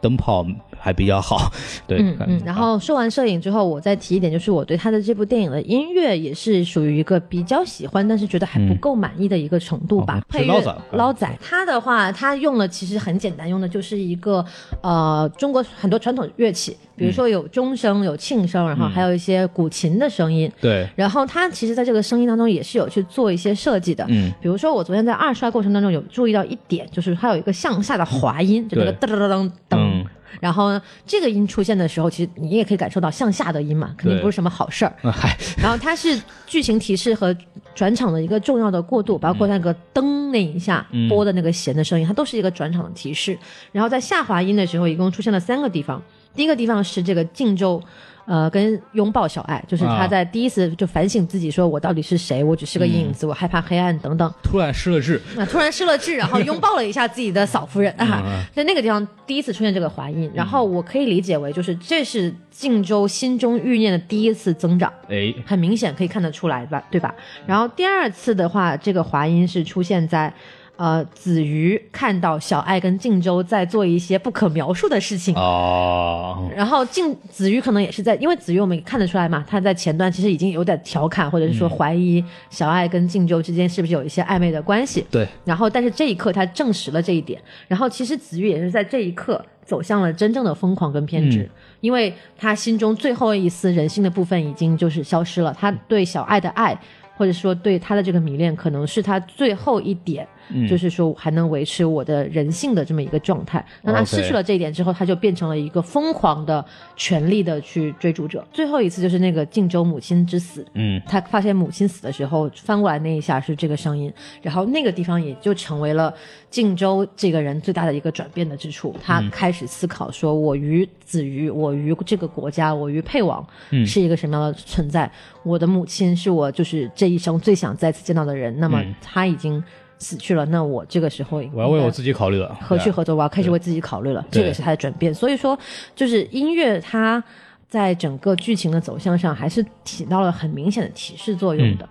灯泡还比较好。(laughs) 对，嗯嗯，然后说完摄影之后，我再提一点，就是我对他的这部电影的音乐也是属于一个比较喜欢，但是觉得还不够满意的一个程度吧。哦配乐捞仔捞仔，他的话，他用了其实很简单，用的就是一个呃中国很多传统乐器，比如说有钟声、有磬声，然后还有一些古琴的声音。对，然后他其实在这个声音当中也是有去做一些设计的，嗯，比如说我昨天在二刷过程当中有注意到一点，就是它有一个向下的滑音，就那个噔噔噔噔噔。嗯然后呢，这个音出现的时候，其实你也可以感受到向下的音嘛，肯定不是什么好事儿。啊嗨，然后它是剧情提示和转场的一个重要的过渡，包括那个噔那一下嗯拨的那个弦的声音，它都是一个转场的提示。然后在下滑音的时候，一共出现了三个地方，第一个地方是这个靖州。呃，跟拥抱小爱，就是他啊在第一次就反省自己，说我到底是谁？我只是个影嗯子，我害怕黑暗等等。突然失了智。啊，突然失了智，然后拥抱了一下自己的嫂夫人 (laughs) 啊，在那个地方第一次出现这个滑音，然后我可以理解为就是这是靖州心中欲念的第一次增长，哎，很明显可以看得出来吧，对吧？然后第二次的话，这个滑音是出现在。呃，子瑜看到小爱跟靖州在做一些不可描述的事情，哦，然后靖子瑜可能也是在，因为子瑜我们也看得出来嘛，他在前段其实已经有点调侃，或者是说怀疑小爱跟靖州之间是不是有一些暧昧的关系。对，然后，但是这一刻他证实了这一点。然后，其实子瑜也是在这一刻走向了真正的疯狂跟偏执，嗯因为他心中最后一丝人性的部分已经就是消失了。他对小爱的爱，或者说对他的这个迷恋，可能是他最后一点就是说还能维持我的人性的这么一个状态。那他失去了这一点之后，他就变成了一个疯狂的、权力的去追逐者。最后一次就是那个晋州母亲之死，嗯，他发现母亲死的时候，翻过来那一下是这个声音，然后那个地方也就成为了晋州这个人最大的一个转变的之处。他开始思考说：我与子瑜，我与这个国家，我与沛王是一个什么样的存在？我的母亲是我就是这一生最想再次见到的人，那么他已经死去了，那我这个时候我要为我自己考虑了，何去何从？我要开始为自己考虑了，这个是他的转变。所以说，就是音乐它在整个剧情的走向上，还是起到了很明显的提示作用的。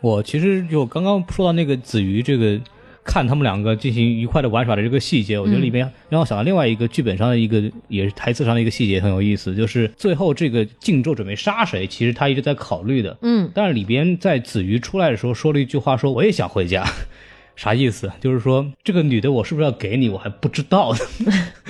我其实就刚刚说到那个子瑜这个。看他们两个进行愉快的玩耍的这个细节，我觉得里面让我想到另外一个剧本上的一个，也是台词上的一个细节很有意思，就是最后这个靖州准备杀谁，其实他一直在考虑的。嗯，但是里边在子瑜出来的时候说了一句话，说我也想回家，啥意思？就是说这个女的我是不是要给你，我还不知道呢。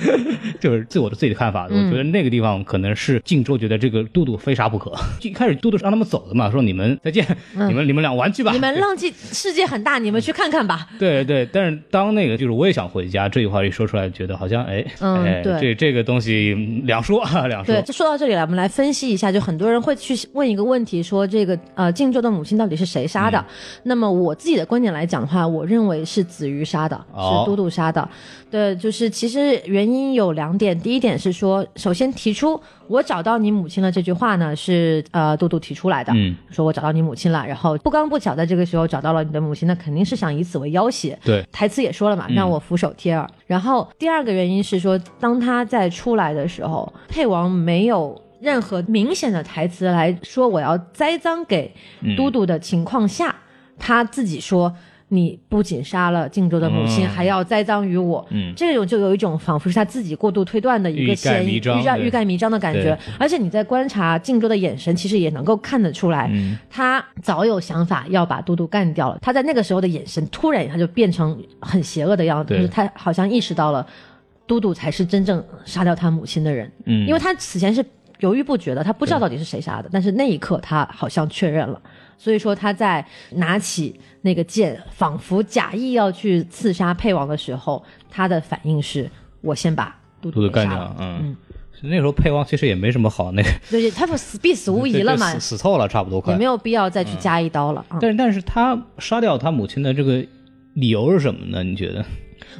(laughs) 就是自我的自己的看法，我觉得那个地方可能是靖州觉得这个都督非杀不可。一开始都督是让他们走的嘛，说你们再见，你们你们俩玩去吧。你们浪迹世界很大，你们去看看吧。对对，但是当那个就是我也想回家这句话一说出来，觉得好像哎嗯哎，对这这个东西嗯两说啊两说对，。就说到这里来，我们来分析一下。就很多人会去问一个问题，说这个呃靖州的母亲到底是谁杀的？那么我自己的观点来讲的话，我认为是子瑜杀的，哦是都督杀的。对，就是其实原因有两点，第一点是说，首先提出我找到你母亲了这句话呢，是呃杜杜提出来的，嗯，说我找到你母亲了，然后不刚不巧在这个时候找到了你的母亲，那肯定是想以此为要挟。对，台词也说了嘛，让我俯首帖耳。然后第二个原因是说，当他在出来的时候，配王没有任何明显的台词来说我要栽赃给都督的情况下，他自己说。你不仅杀了靖州的母亲，嗯还要栽赃于我，嗯这种就有一种仿佛是他自己过度推断的一个嫌疑，欲盖欲盖弥彰的感觉。而且你在观察靖州的眼神，其实也能够看得出来，嗯他早有想法要把都督干掉了。他在那个时候的眼神，突然他就变成很邪恶的样子，就是他好像意识到了都督才是真正杀掉他母亲的人，嗯，因为他此前是犹豫不决的，他不知道到底是谁杀的，但是那一刻他好像确认了。所以说他在拿起那个剑，仿佛假意要去刺杀沛王的时候，他的反应是：我先把都督干掉。。嗯，那时候沛王其实也没什么好那个，对，他不死必死无疑了嘛，死死透了，差不多快也没。有必要再去加一刀了啊。但是但是他杀掉他母亲的这个理由是什么呢？你觉得？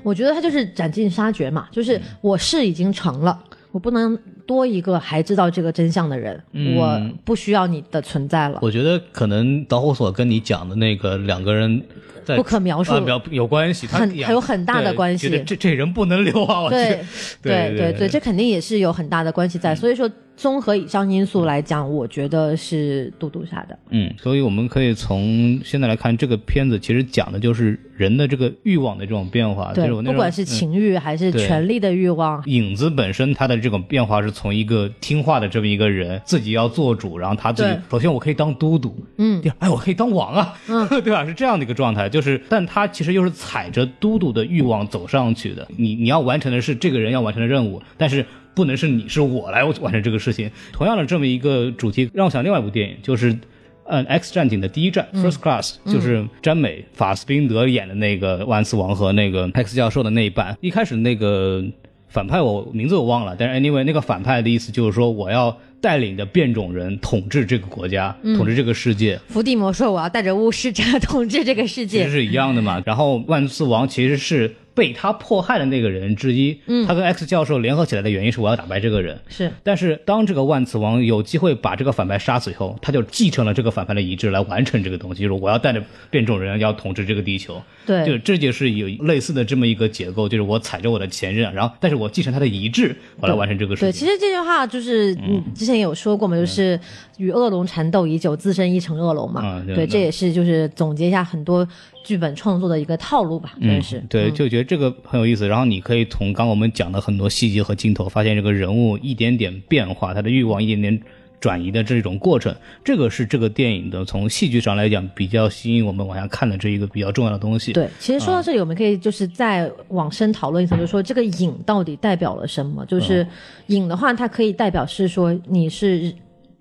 我觉得他就是斩尽杀绝嘛，就是我事已经成了，我不能多一个还知道这个真相的人，嗯我不需要你的存在了。我觉得可能导火索跟你讲的那个两个人在不可描述啊有关系，他很演有很大的关系这这人不能留啊！对对对对，这肯定也是有很大的关系在。所以说，综合以上因素来讲，我觉得是杜杜杀的。嗯，所以我们可以从现在来看，这个片子其实讲的就是人的这个欲望的这种变化，对就是我，那不管是嗯情欲还是权力的欲望，影子本身它的这种变化是从一个听话的这么一个人，自己要做主，然后他自己首先我可以当都督，嗯。第二，哎，我可以当王啊，嗯。(laughs) 对吧？是这样的一个状态，就是，但他其实又是踩着都督的欲望走上去的。你你要完成的是这个人要完成的任务，但是不能是你是我来完成这个事情。同样的这么一个主题，让我想另外一部电影，就是。嗯，《X 战警》的第一战、First Class 就是詹美、法斯宾德演的那个万磁王和那个 (laughs) X 教授的那一版。一开始那个反派我名字我忘了，但是 anyway 那个反派的意思就是说我要带领着变种人统治这个国家，统治这个世界。伏地魔说我要带着巫师者统治这个世界。其实是一样的嘛。然后万磁王其实是被他迫害的那个人之一，嗯，他跟 X 教授联合起来的原因是我要打败这个人。是但是当这个万磁王有机会把这个反派杀死以后，他就继承了这个反派的遗志来完成这个东西，就是我要带着变种人要统治这个地球。对，就这就是有类似的这么一个结构，就是我踩着我的前任，然后但是我继承他的遗志，我来完成这个事情对，其实这句话就是嗯，之前也有说过嘛，就是与恶龙缠斗已久，自身亦成恶龙嘛。对这也是就是总结一下很多剧本创作的一个套路吧，真是。对，嗯就觉得这个很有意思。然后你可以从刚刚我们讲的很多细节和镜头，发现这个人物一点点变化，他的欲望一点点转移的这种过程，这个是这个电影的从戏剧上来讲比较吸引我们往下看的这一个比较重要的东西。对，其实说到这里，我们可以就是再往深讨论一层，就是说这个影到底代表了什么？就是影的话，它可以代表是说你是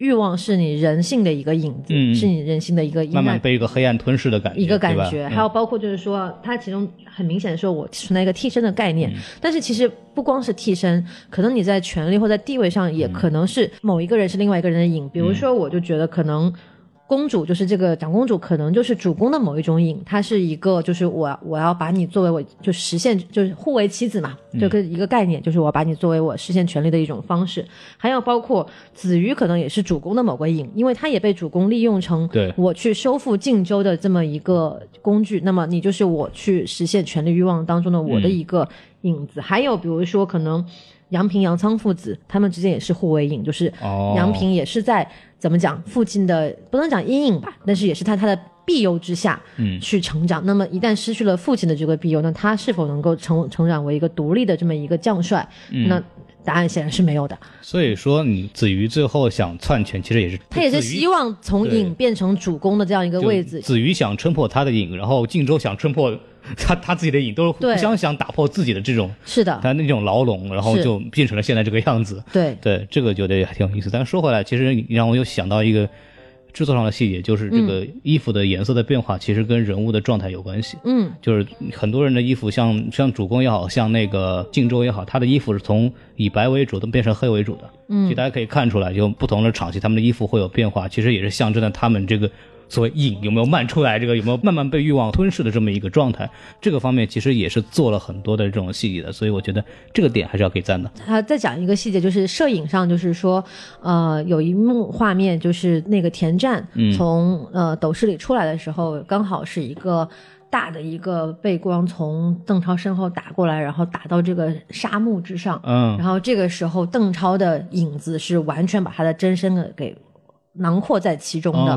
欲望是你人性的一个影子，嗯。是你人性的一个慢慢被一个黑暗吞噬的感觉，一个感觉，嗯。还有包括就是说，它其中很明显的说，我存在一个替身的概嗯。念，但是其实不光是替身，可能你在权力或在地位上，也可能是某一个人是另外一个人的影。比如说，我就觉得可能。公主就是这个长公主，可能就是主公的某一种影，她是一个就是我我要把你作为我就实现就是互为妻子嘛，这个一个概念，就是我把你作为我实现权利的一种方式。还有包括子瑜可能也是主公的某个影，因为他也被主公利用成对我去收复晋州的这么一个工具，那么你就是我去实现权力欲望当中的我的一个影子。还有比如说可能杨平、杨仓父子他们之间也是互为影，就是哦杨平也是在怎么讲父亲的不能讲阴影吧，但是也是他他的庇佑之下，嗯去成长。那么一旦失去了父亲的这个庇佑，那他是否能够成成长为一个独立的这么一个将帅？嗯那答案显然是没有的。所以说你子瑜最后想篡权，其实也是他也是希望从影变成主公的这样一个位置。子瑜想撑破他的影，然后靖州想撑破他他自己的影，都是互相想打破自己的这种是的，他那种牢笼，然后就变成了现在这个样子。对，对，这个觉得也挺有意思。但是说回来，其实你让我又想到一个制作上的细节，就是这个衣服的颜色的变化，其实跟人物的状态有关系。嗯，就是很多人的衣服像，像主公也好像那个靖州也好，他的衣服是从以白为主的变成黑为主的。嗯，其实大家可以看出来，就不同的场戏，他们的衣服会有变化，其实也是象征了他们这个所谓瘾有没有漫出来，这个有没有慢慢被欲望吞噬的这么一个状态。这个方面其实也是做了很多的这种细节的，所以我觉得这个点还是要给赞的。他再讲一个细节，就是摄影上，就是说，呃，有一幕画面，就是那个田战从、呃斗室里出来的时候，刚好是一个大的一个背光从邓超身后打过来，然后打到这个沙漠之上，嗯然后这个时候邓超的影子是完全把他的真身给囊括在其中的。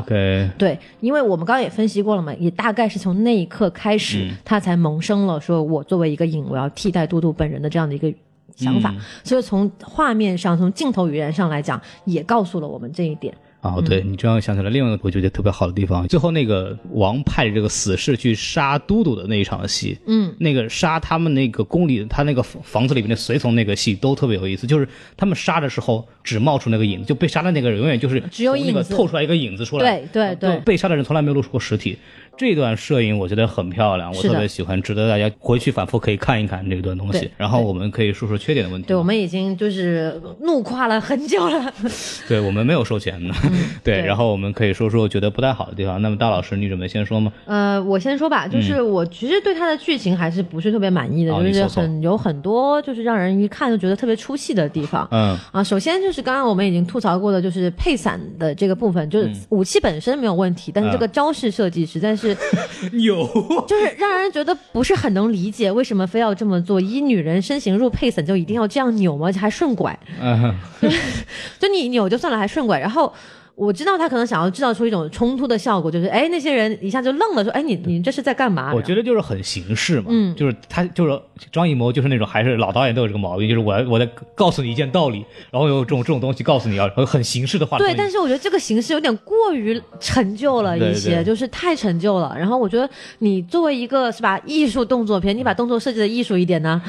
对，因为我们刚刚也分析过了嘛，也大概是从那一刻开始，嗯他才萌生了说我作为一个影，我要替代杜杜本人的这样的一个想法。嗯所以从画面上，从镜头语言上来讲，也告诉了我们这一点。哦，对你这样想起来，另外一个我觉得特别好的地方，最后那个王派这个死士去杀都督的那一场戏，嗯，那个杀他们那个宫里，他那个房房子里面的随从那个戏都特别有意思，就是他们杀的时候只冒出那个影子，就被杀的那个人永远就是只有从那个影子。透出来一个影子出来，对对对就被杀的人从来没有露出过实体。这段摄影我觉得很漂亮，我特别喜欢，值得大家回去反复可以看一看这段东西。然后我们可以说说缺点的问题。对，我们已经就是怒夸了很久了。(laughs) 对我们没有收钱的，(laughs) 对，嗯对然后我们可以说说觉得不太好的地方。那么大老师，你准备先说吗？呃，我先说吧，就是我其实对它的剧情还是不是特别满意的，就是很有很多就是让人一看就觉得特别出戏的地方。嗯，啊，首先就是刚刚我们已经吐槽过的，就是配伞的这个部分，就是武器本身没有问题，但是这个招式设计实在是 (laughs) 有，就是让人觉得不是很能理解，为什么非要这么做？以女人身形入配色就一定要这样扭吗？而且还顺拐，嗯，(laughs) 就你扭就算了，还顺拐，然后。我知道他可能想要制造出一种冲突的效果，就是哎，那些人一下就愣了，说哎，你你这是在干嘛？我觉得就是很形式嘛，嗯就是他就是张艺谋就是那种还是老导演都有这个毛病，就是我我在告诉你一件道理，然后有这种这种东西告诉你要，很形式的话，对，但是我觉得这个形式有点过于陈旧了一些，对对就是太陈旧了。然后我觉得你作为一个是吧艺术动作片，你把动作设计的艺术一点呢？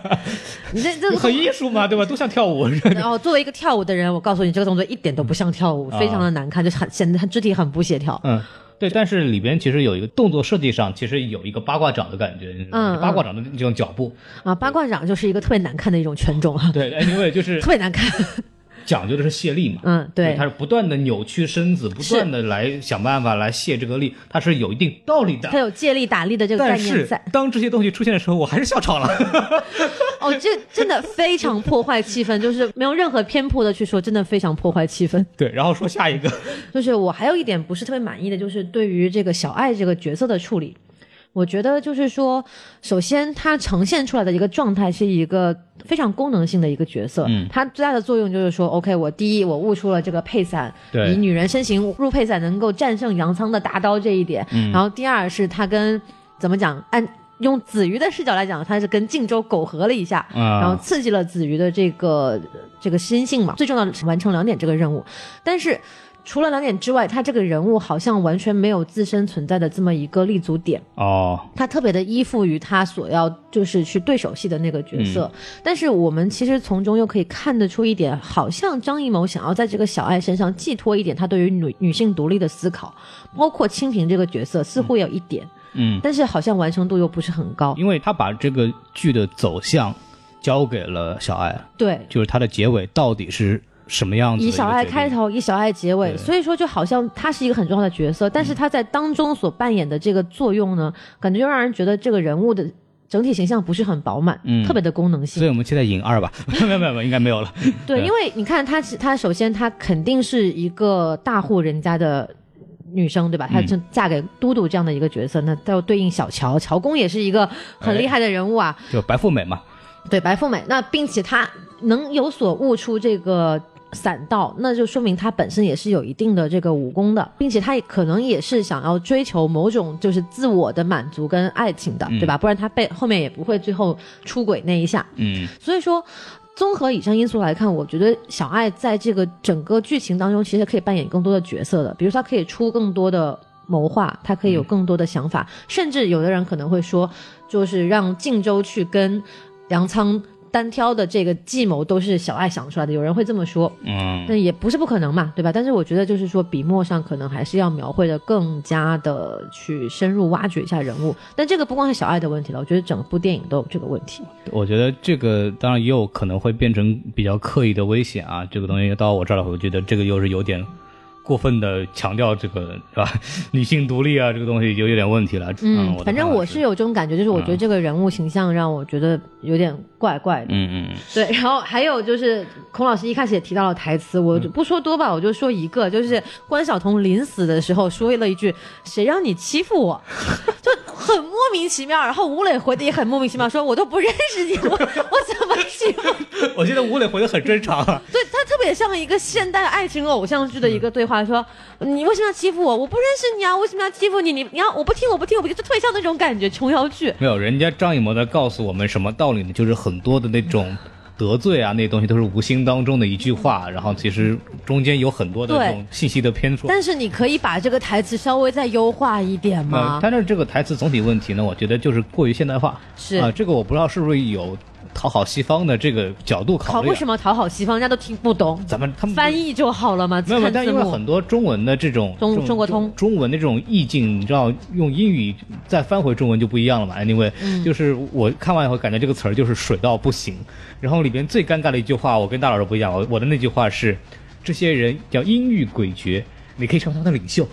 (laughs) 你这这个很艺术嘛，对吧？都像跳舞。然 (laughs) 后作为一个跳舞的人，我告诉你，这个动作一点都不像跳舞，啊非常的难看，就是很显得他肢体很不协调。嗯，对，但是里边其实有一个动作设计上，其实有一个八卦掌的感觉，嗯八卦掌的这种脚步，啊，八卦掌就是一个特别难看的一种拳种啊，对，anyway 就是特别难看。讲究的是卸力嘛。嗯，对他，是不断的扭曲身子，不断的来想办法来卸这个力，它是有一定道理的它。有借力打力的这个概但是念在。当这些东西出现的时候，我还是笑场了。(laughs) 哦，这真的非常破坏气氛，就是没有任何偏颇的去说，真的非常破坏气氛。对，然后说下一个，(laughs) 就是我还有一点不是特别满意的，就是对于这个小爱这个角色的处理。我觉得就是说，首先它呈现出来的一个状态是一个非常功能性的一个角色，嗯它最大的作用就是说，OK，我第一我悟出了这个配伞，对以女人身形入配伞能够战胜杨仓的大刀这一点，嗯然后第二是它跟怎么讲，按用子瑜的视角来讲，它是跟靖州苟合了一下，啊然后刺激了子瑜的这个这个心性嘛。最重要的是完成两点这个任务，但是除了两点之外，他这个人物好像完全没有自身存在的这么一个立足点，哦，他特别的依附于他所要就是去对手戏的那个角色。但是我们其实从中又可以看得出一点，好像张艺谋想要在这个小爱身上寄托一点他对于女女性独立的思考，包括清平这个角色似乎有一点，嗯，但是好像完成度又不是很高。因为他把这个剧的走向交给了小爱，对，就是它的结尾到底是什么样子？以小爱开头，以小爱结尾，所以说就好像他是一个很重要的角色，但是他在当中所扮演的这个作用呢，感觉就让人觉得这个人物的整体形象不是很饱满，嗯特别的功能性。所以我们期待影二吧？(laughs) 没有没有没有，应该没有了。对，因为你看他是他首先他肯定是一个大户人家的。女生对吧？她嗯就嫁给都督这样的一个角色，那要对应小乔，乔公也是一个很厉害的人物啊。就白富美嘛，对白富美，那并且她能有所悟出这个散道，那就说明他本身也是有一定的这个武功的，并且他也可能也是想要追求某种就是自我的满足跟爱情的，对吧？不然他被后面也不会最后出轨那一下。嗯所以说。综合以上因素来看，我觉得小爱在这个整个剧情当中，其实可以扮演更多的角色的。比如他可以出更多的谋划，他可以有更多的想法，甚至有的人可能会说，就是让靖州去跟粮仓单挑的这个计谋都是小爱想出来的。有人会这么说，嗯，那也不是不可能嘛，对吧？但是我觉得就是说，笔墨上可能还是要描绘的更加的去深入挖掘一下人物。但这个不光是小爱的问题了，我觉得整部电影都有这个问题。我觉得这个当然也有可能会变成比较刻意的危险啊。这个东西到我这儿了，我觉得这个又是有点过分的强调这个是吧？(laughs) 女性独立啊，这个东西就有点问题了。嗯，的反正我是有这种感觉，就是我觉得这个人物形象让我觉得有点怪怪的。嗯嗯嗯对，然后还有就是孔老师一开始也提到了台词，我就不说多吧，我就说一个，就是关晓彤临死的时候说了一句：“谁让你欺负我？” (laughs) 就很莫名其妙。然后吴磊回的也很莫名其妙，说：“我都不认识你，我 (laughs) 我怎么欺负？”我觉得吴磊回的很正常啊。对他特别像一个现代爱情偶像剧的一个对话，说：“你为什么要欺负我？我不认识你啊，为什么要欺负你？你你要我不听我不听我不听，就特别像那种感觉，琼瑶剧。”没有，人家张艺谋在告诉我们什么道理呢？就是很多的那种得罪啊，那东西都是无心当中的一句话，然后其实中间有很多的这种信息的偏错。但是你可以把这个台词稍微再优化一点呃吗？但是这个台词总体问题呢，我觉得就是过于现代化。是啊、这个我不知道是不是有讨好西方的这个角度考虑、啊。考为什么讨好西方，人家都听不懂，咱们他们翻译就好了嘛。没有，没有，但因为很多中文的这种中中国通中文的这种意境，你知道，用英语再翻回中文就不一样了嘛。Anyway，、就是嗯我看完以后感觉这个词儿就是水到不行。然后里边最尴尬的一句话，我跟大老师不一样，我我的那句话是：这些人叫阴郁诡谲，你可以成为他的领袖。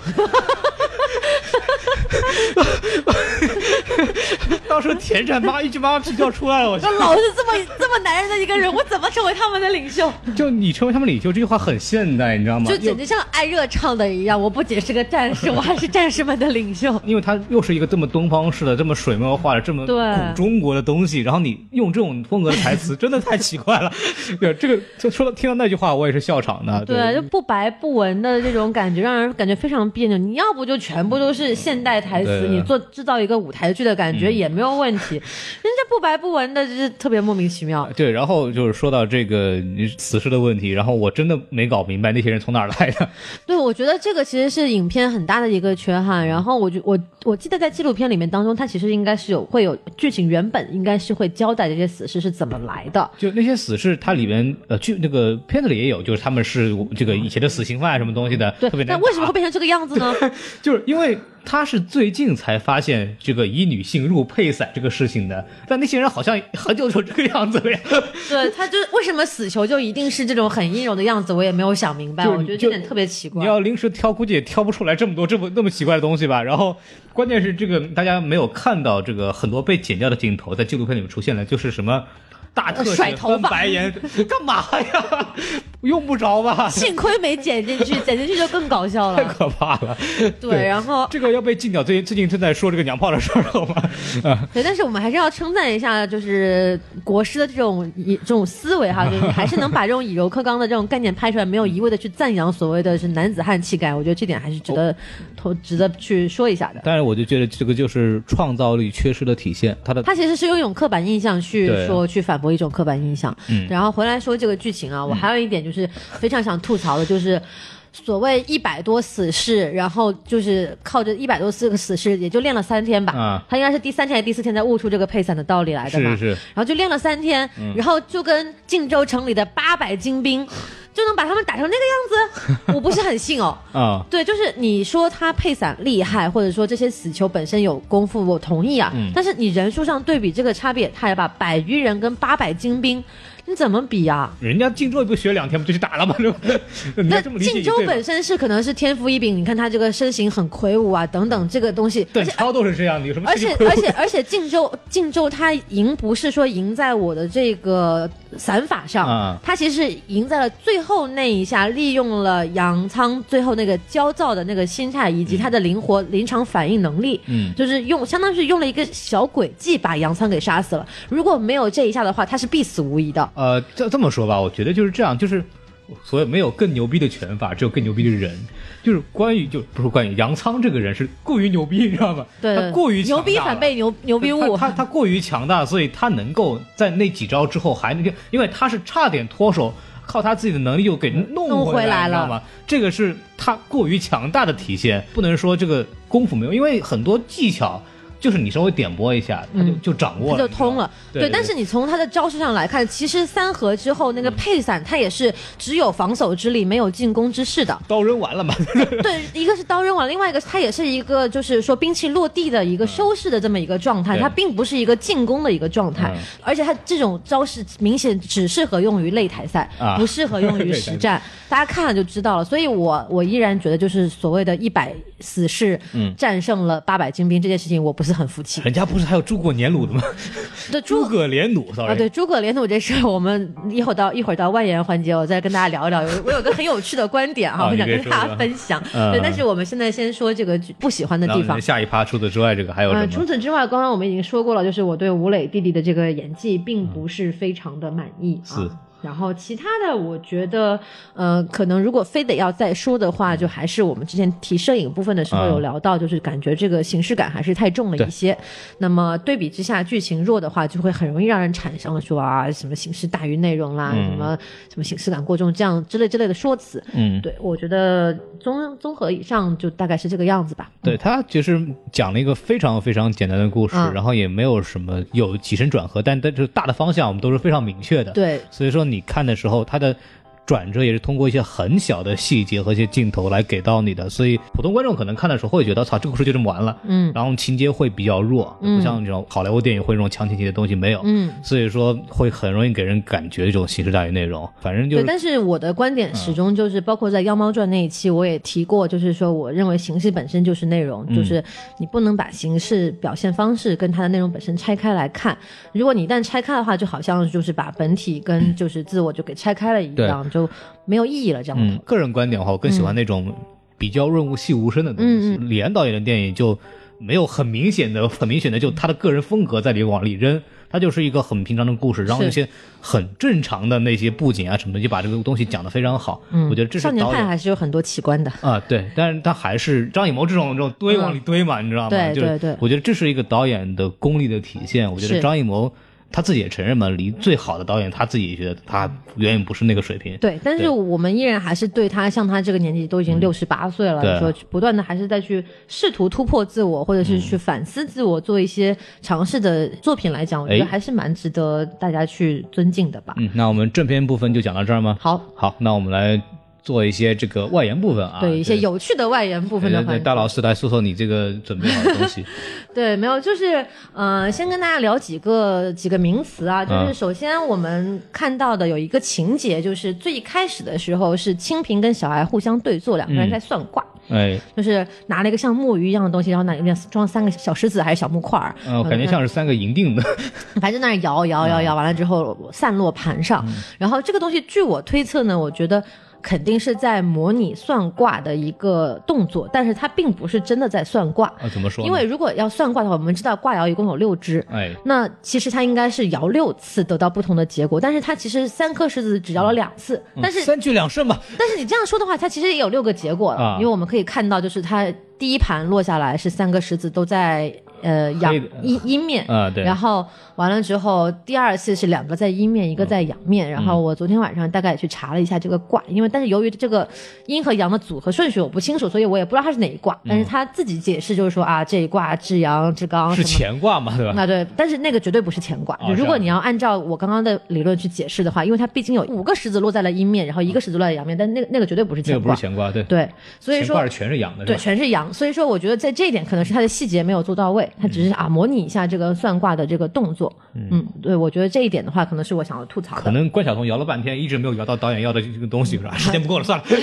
当时候田战妈一句妈妈屁就要出来了，我那 (laughs) 老是这么这么男人的一个人，我怎么成为他们的领袖？就你成为他们领袖这句话很现代，你知道吗？就简直像艾热唱的一样，我不仅是个战士，我还是战士们的领袖。(laughs) 因为他又是一个这么东方式的、这么水墨画的、这么古中国的东西，然后你用这种风格的台词，(laughs) 真的太奇怪了。对，这个就说到听到那句话，我也是笑场的。对，就不白不文的这种感觉，让人感觉非常别扭。你要不就全部都是现代台词，对你做制造一个舞台剧的感觉也没有问题。(laughs) 人家不白不文的，就是特别莫名其妙。对，然后就是说到这个死尸的问题，然后我真的没搞明白那些人从哪儿来的。(laughs) 对，我觉得这个其实是影片很大的一个缺憾。然后我就我我记得在纪录片里面当中，它其实应该是有会有剧情原本应该是会交代这些死尸是怎么来的。就那些死尸，它里面呃，剧那个片子里也有，就是他们是这个以前的死刑犯什么东西的，对特别，难但为什么会变成这个样子呢？(laughs) 就是因为他是最近才发现这个以女性入配伞这个事情的，但那些人好像很久就这个样子了呀。对，他就为什么死囚就一定是这种很阴柔的样子，我也没有想明白。我觉得这点特别奇怪你。要临时挑，估计也挑不出来这么多这么那么奇怪的东西吧。然后关键是这个大家没有看到这个很多被剪掉的镜头在纪录片里面出现了，就是什么。大特甩头发白眼，(laughs) 干嘛呀？用不着吧？幸亏没剪进去，(laughs) 剪进去就更搞笑了太。可怕了。对，然后这个要被禁掉。最近最近正在说这个娘炮的事儿，好吗？啊，(laughs) 对，但是我们还是要称赞一下，就是国师的这种以这种思维哈，就是还是能把这种以柔克刚的这种概念拍出来，没有一味的去赞扬所谓的是男子汉气概。我觉得这点还是值得投值得去说一下的。但是我就觉得这个就是创造力缺失的体现。他的他其实是用一种刻板印象去说去反驳一种刻板印象，嗯。然后回来说这个剧情啊，我还有一点就是非常想吐槽的，就是所谓一百多死士，然后就是靠着一百多四个死士，也就练了三天吧。啊他应该是第三天还是第四天才悟出这个配伞的道理来的嘛。是是是，然后就练了三天，然后就跟晋州城里的八百精兵，就能把他们打成那个样子，(laughs) 我不是很信哦。啊，对，就是你说他配伞厉害，或者说这些死囚本身有功夫，我同意啊。但是你人数上对比这个差别也太大，百余人跟八百精兵，你怎么比啊？人家荆州也不学两天不就去打了吗？(laughs) 那家这么理解晋州本身是可能是天赋异禀，你看他这个身形很魁梧啊，等等这个东西，而且邓超都是这样的，有什么而且而且 (laughs) 而且晋州晋州他赢不是说赢在我的这个散法上，啊他其实是赢在了最后那一下，利用了杨仓最后那个焦躁的那个心态，以及他的灵活临场反应能力，嗯就是用相当于是用了一个小诡计把杨仓给杀死了。如果没有这一下的话，他是必死无疑的。呃，这这么说吧，我觉得就是这样，就是所谓没有更牛逼的拳法，只有更牛逼的人。就是关羽，就不是关羽，杨仓这个人是过于牛逼，你知道吗？对，他过于牛逼强大了反被牛牛逼物。他他他过于强大，所以他能够在那几招之后还能，因为他是差点脱手，靠他自己的能力又给弄弄回来了你知道吗？这个是他过于强大的体现，不能说这个功夫没有，因为很多技巧就是你稍微点拨一下，他就就掌握了，它嗯就通了，对对但是你从他的招式上来看，其实三合之后那个配伞，他也是只有防守之力，没有进攻之势的。刀扔完了嘛，(laughs) 对，一个是刀扔完，另外一个它也是一个就是说兵器落地的一个收势的这么一个状态，对。它并不是一个进攻的一个状态。嗯，而且它这种招式明显只适合用于擂台赛啊，不适合用于 (laughs) 实战，大家看了就知道了。所以我我依然觉得就是所谓的一百死士嗯。战胜了八百精兵这件事情，我不是很服气。人家不是还有诸葛连弩的吗？对，诸诸葛连弩，sorry，啊，对，诸葛连弩这事儿，我们一会儿到一会儿到外延环节，我再跟大家聊一聊。我有个很有趣的观点哈，啊我想跟大家分享。嗯对，但是我们现在先说这个不喜欢的地方。下一趴除此之外，这个还有呃，什么？除此之外，刚刚我们已经说过了，就是我对吴磊弟弟的这个演技并不是非常的满意、啊。是。然后其他的，我觉得，呃，可能如果非得要再说的话，就还是我们之前提摄影部分的时候有嗯聊到，就是感觉这个形式感还是太重了一些。那么对比之下，剧情弱的话，就会很容易让人产生了说啊，什么形式大于内容啦，嗯什么什么形式感过重这样之类之类的说辞。嗯，对，我觉得综综合以上就大概是这个样子吧。对他就是讲了一个非常非常简单的故事，嗯然后也没有什么有起承转合，但但是大的方向我们都是非常明确的。，对，所以说你看的时候，它的转折也是通过一些很小的细节和一些镜头来给到你的，所以普通观众可能看的时候会觉得，操，这个故事就这么完了，嗯。然后情节会比较弱，嗯。不像这种好莱坞电影会这种强情节的东西没有，嗯。所以说会很容易给人感觉这种形式大于内容，反正就对，但是我的观点始终就是，包括在《妖猫传》那一期，我也提过，就是说，我认为形式本身就是内容，嗯。就是你不能把形式表现方式跟它的内容本身拆开来看。如果你一旦拆开的话，就好像就是把本体跟就是自我就给拆开了一样，就没有意义了。这样的嗯，个人观点的话，我更喜欢那种比较润物细无声的东西。嗯李安导演的电影就没有很明显的、很明显的就他的个人风格在里往里扔，他就是一个很平常的故事，然后是那些很正常的那些布景啊什么的，就把这个东西讲得非常好。嗯，我觉得这是少年派导演。还是有很多奇观的。啊，对，但是他还是张艺谋这种这种堆往里堆嘛，你知道吗？就是对对对我觉得这是一个导演的功力的体现。我觉得张艺谋他自己也承认嘛，离最好的导演他自己也觉得他远远不是那个水平。对，但是我们依然还是对他，像他这个年纪都已经六十八岁了，说不断的还是在去试图突破自我，或者是去反思自我，做一些尝试的作品来讲，我觉得哎还是蛮值得大家去尊敬的吧。嗯，那我们正片部分就讲到这儿吗？好，好，那我们来做一些这个外延部分啊，对一些有趣的外延部分的对对环节。大老师来说说你这个准备好的东西。(laughs) 对，没有，就是呃，先跟大家聊几个几个名词啊，就是嗯首先我们看到的有一个情节，就是最开始的时候是清平跟小孩互相对坐，两个人嗯在算卦。哎，就是拿了一个像木鱼一样的东西，然后那里面装三个小石子还是小木块儿，嗯，我感觉像是三个银锭的。(laughs) 反正在那儿摇摇摇摇，完了之后散落盘上。然后这个东西，据我推测呢，我觉得肯定是在模拟算卦的一个动作，但是它并不是真的在算卦。啊，怎么说？因为如果要算卦的话，我们知道卦爻一共有六只。哎，那其实它应该是摇六次得到不同的结果，但是它其实三颗石子只摇了两次，但是嗯三局两胜吧。但是你这样说的话，它其实也有六个结果了，啊因为我们可以看到，就是它第一盘落下来是三个石子都在呃阳阴阴面，啊，对，然后完了之后，第二次是两个在阴面，一个在阳面。然后我昨天晚上大概也去查了一下这个卦，因为但是由于这个阴和阳的组合顺序我不清楚，所以我也不知道它是哪一卦。但是他自己解释就是说啊，这一卦至阳至刚是。乾卦嘛，对吧？啊对，但是那个绝对不是乾卦。如果你要按照我刚刚的理论去解释的话，因为它毕竟有五个石子落在了阴面，然后一个石子落在阳面，但那个那个绝对不是乾卦那个不是。乾卦，对，对，所以说全是阳的，对，全是阳，所以说我觉得在这一点可能是它的细节没有做到位，它只是啊模拟一下这个算卦的这个动作。嗯，对，我觉得这一点的话，可能是我想要吐槽的。可能关晓彤摇了半天，一直没有摇到导演要的这个东西，是吧？(laughs) 时间不够了，算了。(laughs)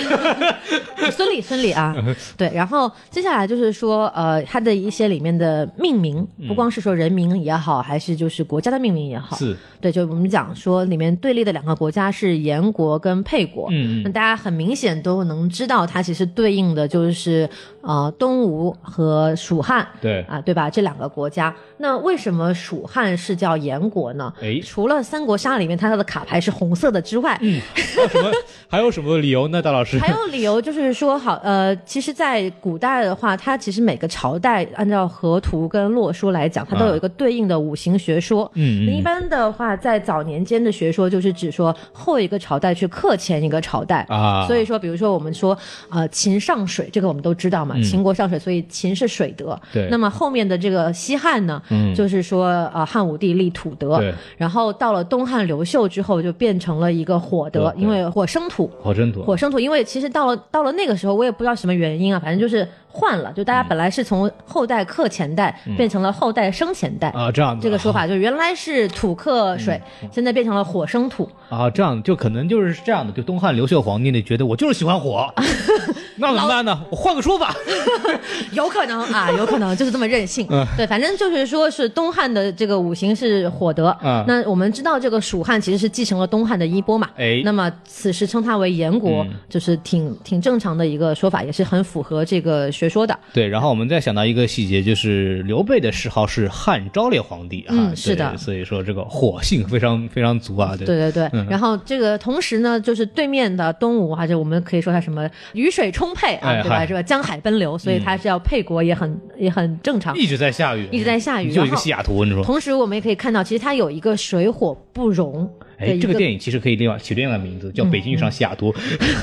孙俪，孙俪啊，(laughs) 对，然后接下来就是说，呃，它的一些里面的命名，不光是说人名也好，还是就是国家的命名也好，是，对，就我们讲说里面对立的两个国家是燕国跟沛国，嗯那大家很明显都能知道，它其实对应的就是呃东吴和蜀汉，对啊，对吧？这两个国家，那为什么蜀汉是叫燕国呢？哎除了三国杀里面它的卡牌是红色的之外，还有什么？还有什么理由呢？大老师？(laughs) 还有理由就是说，好，呃，其实，在古代的话，它其实每个朝代按照河图跟洛书来讲，它都有一个对应的五行学说。嗯嗯一般的话，在早年间的学说就是指说后一个朝代去克前一个朝代。啊，所以说，比如说我们说，呃，秦上水，这个我们都知道嘛，秦国上水，所以秦是水德。嗯对那么后面的这个西汉呢，嗯就是说，呃，汉武帝立土德。对然后到了东汉刘秀之后，就变成了一个火德，因为火生土。火生土，火生土，因为其实到了到了那个时候，我也不知道什么原因啊，反正就是换了，就大家本来是从后代克前代、变成了后代生前代。啊，这样子这个说法就原来是土克水，现在变成了火生土。啊，这样就可能就是这样的。就东汉刘秀皇帝呢，觉得我就是喜欢火，(laughs) 那怎么办呢？我换个说法。(laughs) 有可能啊，(laughs) 有可能就是这么任性。嗯对，反正就是说是东汉的这个五行是火德。嗯那我们知道这个蜀汉其实是继承了东汉的衣钵嘛。哎那么此时称它为炎国，嗯就是挺挺正常的一个说法，也是很符合这个学说的。对，然后我们再想到一个细节，就是刘备的谥号是汉昭烈皇帝啊，嗯是的所以说这个火性非常非常足啊，对对对然后这个同时呢，就是对面的东吴，啊，就我们可以说他什么雨水充沛啊，对吧？哎嗨嗯这个江海奔流，所以他是要沛国也很也很正常。一直在下雨，一直在下雨就一个西雅图，你说。同时，我们也可以看到，其实它有一个水火不容的哎，这个电影其实可以另外起另外一个名字，叫《北京遇上西雅图》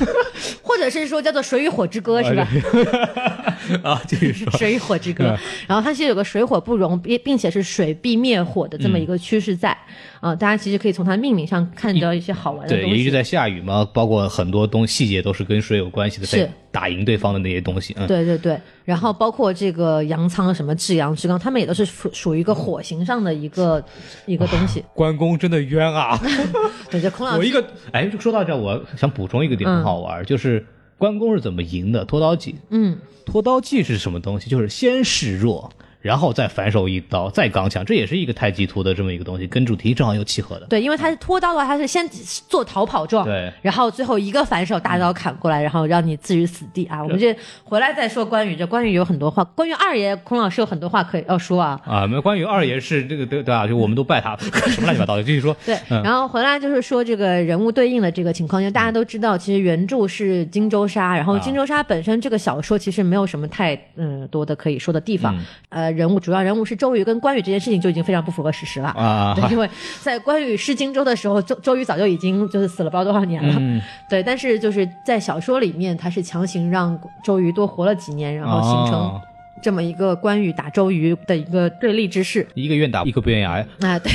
(laughs) 或者是说叫做《水与火之歌》，(laughs) 是吧？(laughs) (laughs) 啊，继续说。水火之歌，然后它其实有个水火不容，并并且是水必灭火的这么一个趋势在啊、大家其实可以从它命名上看到一些好玩的对，东西。也一直在下雨嘛，包括很多东细节都是跟水有关系的，是在打赢对方的那些东西。嗯，对对对，然后包括这个杨仓什么至阳至刚，他们也都是属属于一个火形上的一个一个东西。关公真的冤啊！(laughs) 对，这孔老师我一个哎，说到这，我想补充一个点很好玩，就是关公是怎么赢的？拖刀计。嗯，拖刀计是什么东西？就是先示弱，然后再反手一刀，再刚强，这也是一个太极图的这么一个东西，跟主题正好又契合的。对，因为他是拖刀的话，他是先做逃跑状，对然后最后一个反手大刀砍过来，然后让你置于死地啊！我们这回来再说关羽，这关羽有很多话，关于二爷孔老师有很多话可以要说啊。啊，没关于二爷是这个对对啊，就我们都拜他，什么乱七八糟的，继续说。对，嗯然后回来就是说这个人物对应的这个情况，因为大家都知道，其实原著是荆州杀，然后啊荆州杀本身这个小说其实没有什么太嗯多的可以说的地方，嗯呃，人物主要人物是周瑜跟关羽这件事情就已经非常不符合史实了。啊，(laughs) 对，因为在关羽失荆州的时候，周周瑜早就已经就是死了不知道多少年了。嗯 (laughs) 对，但是就是在小说里面，他是强行让周瑜多活了几年，然后形成哦这么一个关羽打周瑜的一个对立之势。一个愿打，一个不愿意挨。啊，对，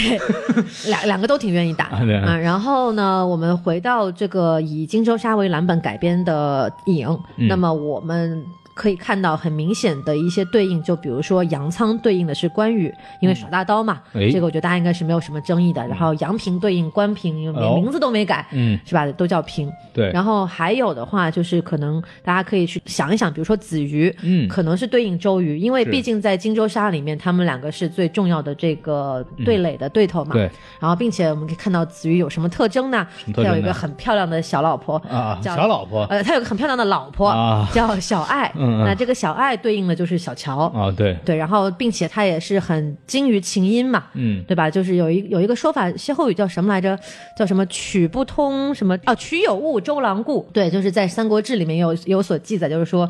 (laughs) 两两个都挺愿意打啊啊。然后呢，我们回到这个以荆州杀为蓝本改编的影，嗯那么我们。可以看到很明显的一些对应，就比如说杨仓对应的是关羽，因为耍大刀嘛，哎这个我觉得大家应该是没有什么争议的。然后杨平对应关平，因为哦连名字都没改，嗯，是吧？都叫平。对。然后还有的话，就是可能大家可以去想一想，比如说子瑜，嗯可能是对应周瑜，因为毕竟在荆州杀里面，他们两个是最重要的这个对垒的对头嘛。嗯对。然后，并且我们可以看到子瑜有什么特征呢？他有一个很漂亮的小老婆啊，叫小老婆呃，他有个很漂亮的老婆、啊叫小爱。嗯嗯那这个小爱对应的就是小乔。啊，对，对，然后并且他也是很精于琴音嘛，嗯，对吧？就是有一有一个说法，歇后语叫什么来着？叫什么曲不通什么哦，曲有误周郎顾。对，就是在《三国志》里面有有所记载，就是说。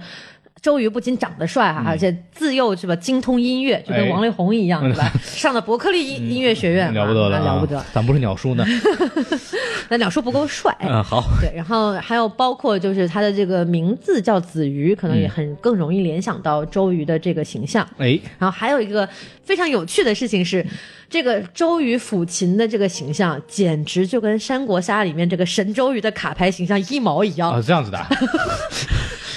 周瑜不仅长得帅哈、而且自幼是吧精通音乐，就跟王力宏一样，对吧？(laughs) 上的伯克利音音乐学院，了不得了啊，啊了不得。咱不是鸟叔呢。(laughs) 那鸟叔不够帅，(laughs) 嗯，好，对，然后还有包括就是他的这个名字叫子瑜，可能也很更容易联想到周瑜的这个形象。哎，然后还有一个非常有趣的事情是，这个周瑜抚琴的这个形象，简直就跟三国杀里面这个神周瑜的卡牌形象一毛一样。啊，这样子的，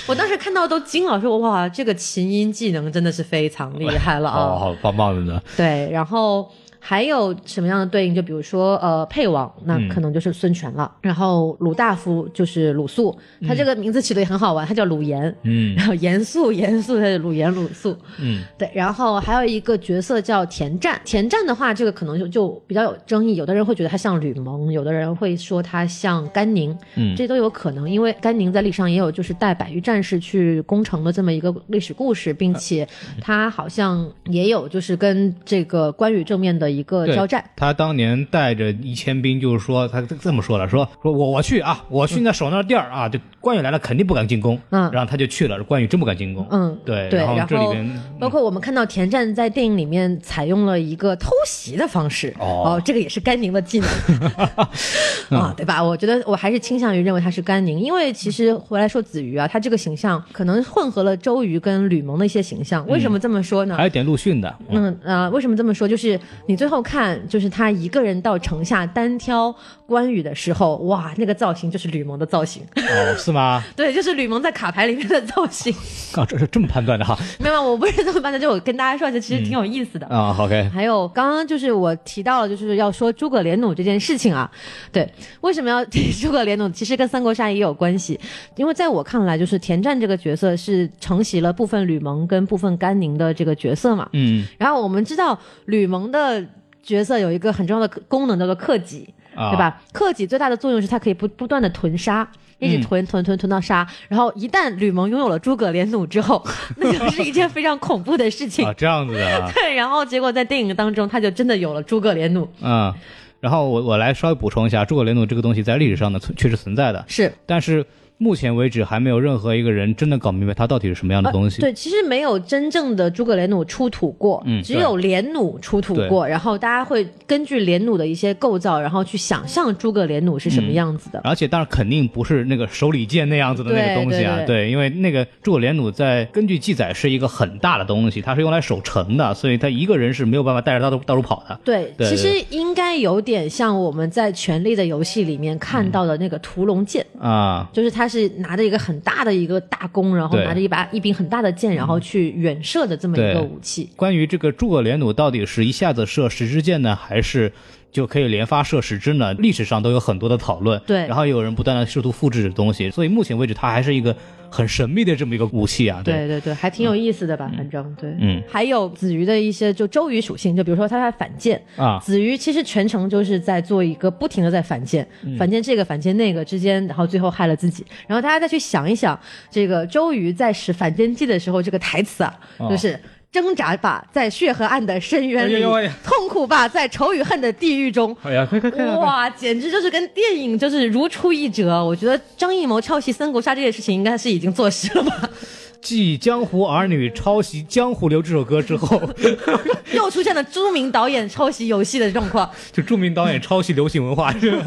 我当时看到都惊了，说哇，这个琴音技能真的是非常厉害了啊！哦，好棒棒的呢。对，然后还有什么样的对应？就比如说呃，沛王，那嗯可能就是孙权了。然后鲁大夫就是鲁肃，他这个名字起的也很好玩，他叫鲁严。嗯然后严肃严肃，他是鲁严鲁肃。嗯，对，然后还有一个角色叫田战。田战的话，这个可能就就比较有争议，有的人会觉得他像吕蒙，有的人会说他像甘宁，嗯这都有可能，因为甘宁在历史上也有就是带百余战士去攻城的这么一个历史故事，并且他好像也有就是跟这个关羽正面的一个交战。他当年带着一千兵，就是说他这么说了，说说我我去啊，我去那守那地儿啊，就关羽来了肯定不敢进攻，嗯然后他就去了，关羽真不敢进攻，嗯，对，对，然后这里边包括我们看到田战在电影里面采用了一个偷袭的方式，哦这个也是甘宁的技能 (laughs) 啊，对吧？我觉得我还是倾向于认为他是甘宁，因为其实回来说子瑜啊，他这个形象可能混合了周瑜跟吕蒙的一些形象。为什么这么说呢？还有点陆逊的，嗯嗯呃，为什么这么说？就是你最后看，就是他一个人到城下单挑关羽的时候，哇，那个造型就是吕蒙的造型，哦，是吗？(laughs) 对，就是吕蒙在卡牌里面的造型。啊，这是这么判断的哈，没有，我不是这么判断，就我跟大家说，一下其实挺有意思的。啊，OK，还有刚刚就是我提到了，就是要说诸葛连弩这件事情啊，对，为什么要提诸葛连弩？其实跟三国杀也有关系，因为在我看来，就是田战这个角色是承袭了部分吕蒙跟部分甘宁的这个角色嘛。嗯然后我们知道吕蒙的角色有一个很重要的功能叫做克己，啊，对？吧？克己最大的作用是它可以不不断的囤杀。一直囤囤囤囤到杀，然后一旦吕蒙拥有了诸葛连弩之后，(laughs) 那就是一件非常恐怖的事情。啊，这样子的啊，(laughs) 对，然后结果在电影当中，他就真的有了诸葛连弩，嗯，然后我我来稍微补充一下，诸葛连弩这个东西在历史上呢存确实存在的，是但是目前为止还没有任何一个人真的搞明白它到底是什么样的东西。呃对，其实没有真正的诸葛连弩出土过，嗯只有连弩出土过，然后大家会根据连弩的一些构造，然后去想象诸葛连弩是什么样子的。而且当然肯定不是那个手里剑那样子的那个东西啊，对对因为那个诸葛连弩在根据记载是一个很大的东西，它是用来守城的，所以他一个人是没有办法带着到到处跑的。对，对其实应该有点像我们在《权力的游戏》里面看到的那个屠龙剑，啊，就是他是拿着一个很大的一个大弓，然后拿着一把一柄很大的剑，然后去远射的这么一个武器。关于这个诸葛连弩到底是一下子射十支箭呢，还是就可以连发射十支呢？历史上都有很多的讨论。对然后有人不断的试图复制这东西，所以目前为止它还是一个很神秘的这么一个武器啊。对对对，还挺有意思的吧？反正对，嗯，还有子瑜的一些就周瑜属性，就比如说他在反舰，啊，子瑜其实全程就是在做一个不停的在反舰，嗯反舰这个反舰那个之间，然后最后害了自己。然后大家再去想一想，这个周瑜在使反间计的时候，这个台词啊，哦就是。挣扎吧，在血和暗的深渊里；哎哎痛苦吧，在仇与恨的地狱中。哎呀，快快快！哇，简直就是跟电影就是如出一辙。我觉得张艺谋抄袭《三国杀》这件事情，应该是已经坐实了吧？继《江湖儿女》抄袭《江湖流》这首歌之后，(laughs) 又出现了著名导演抄袭游戏的状况。(laughs) 就著名导演抄袭流行文化，是吧？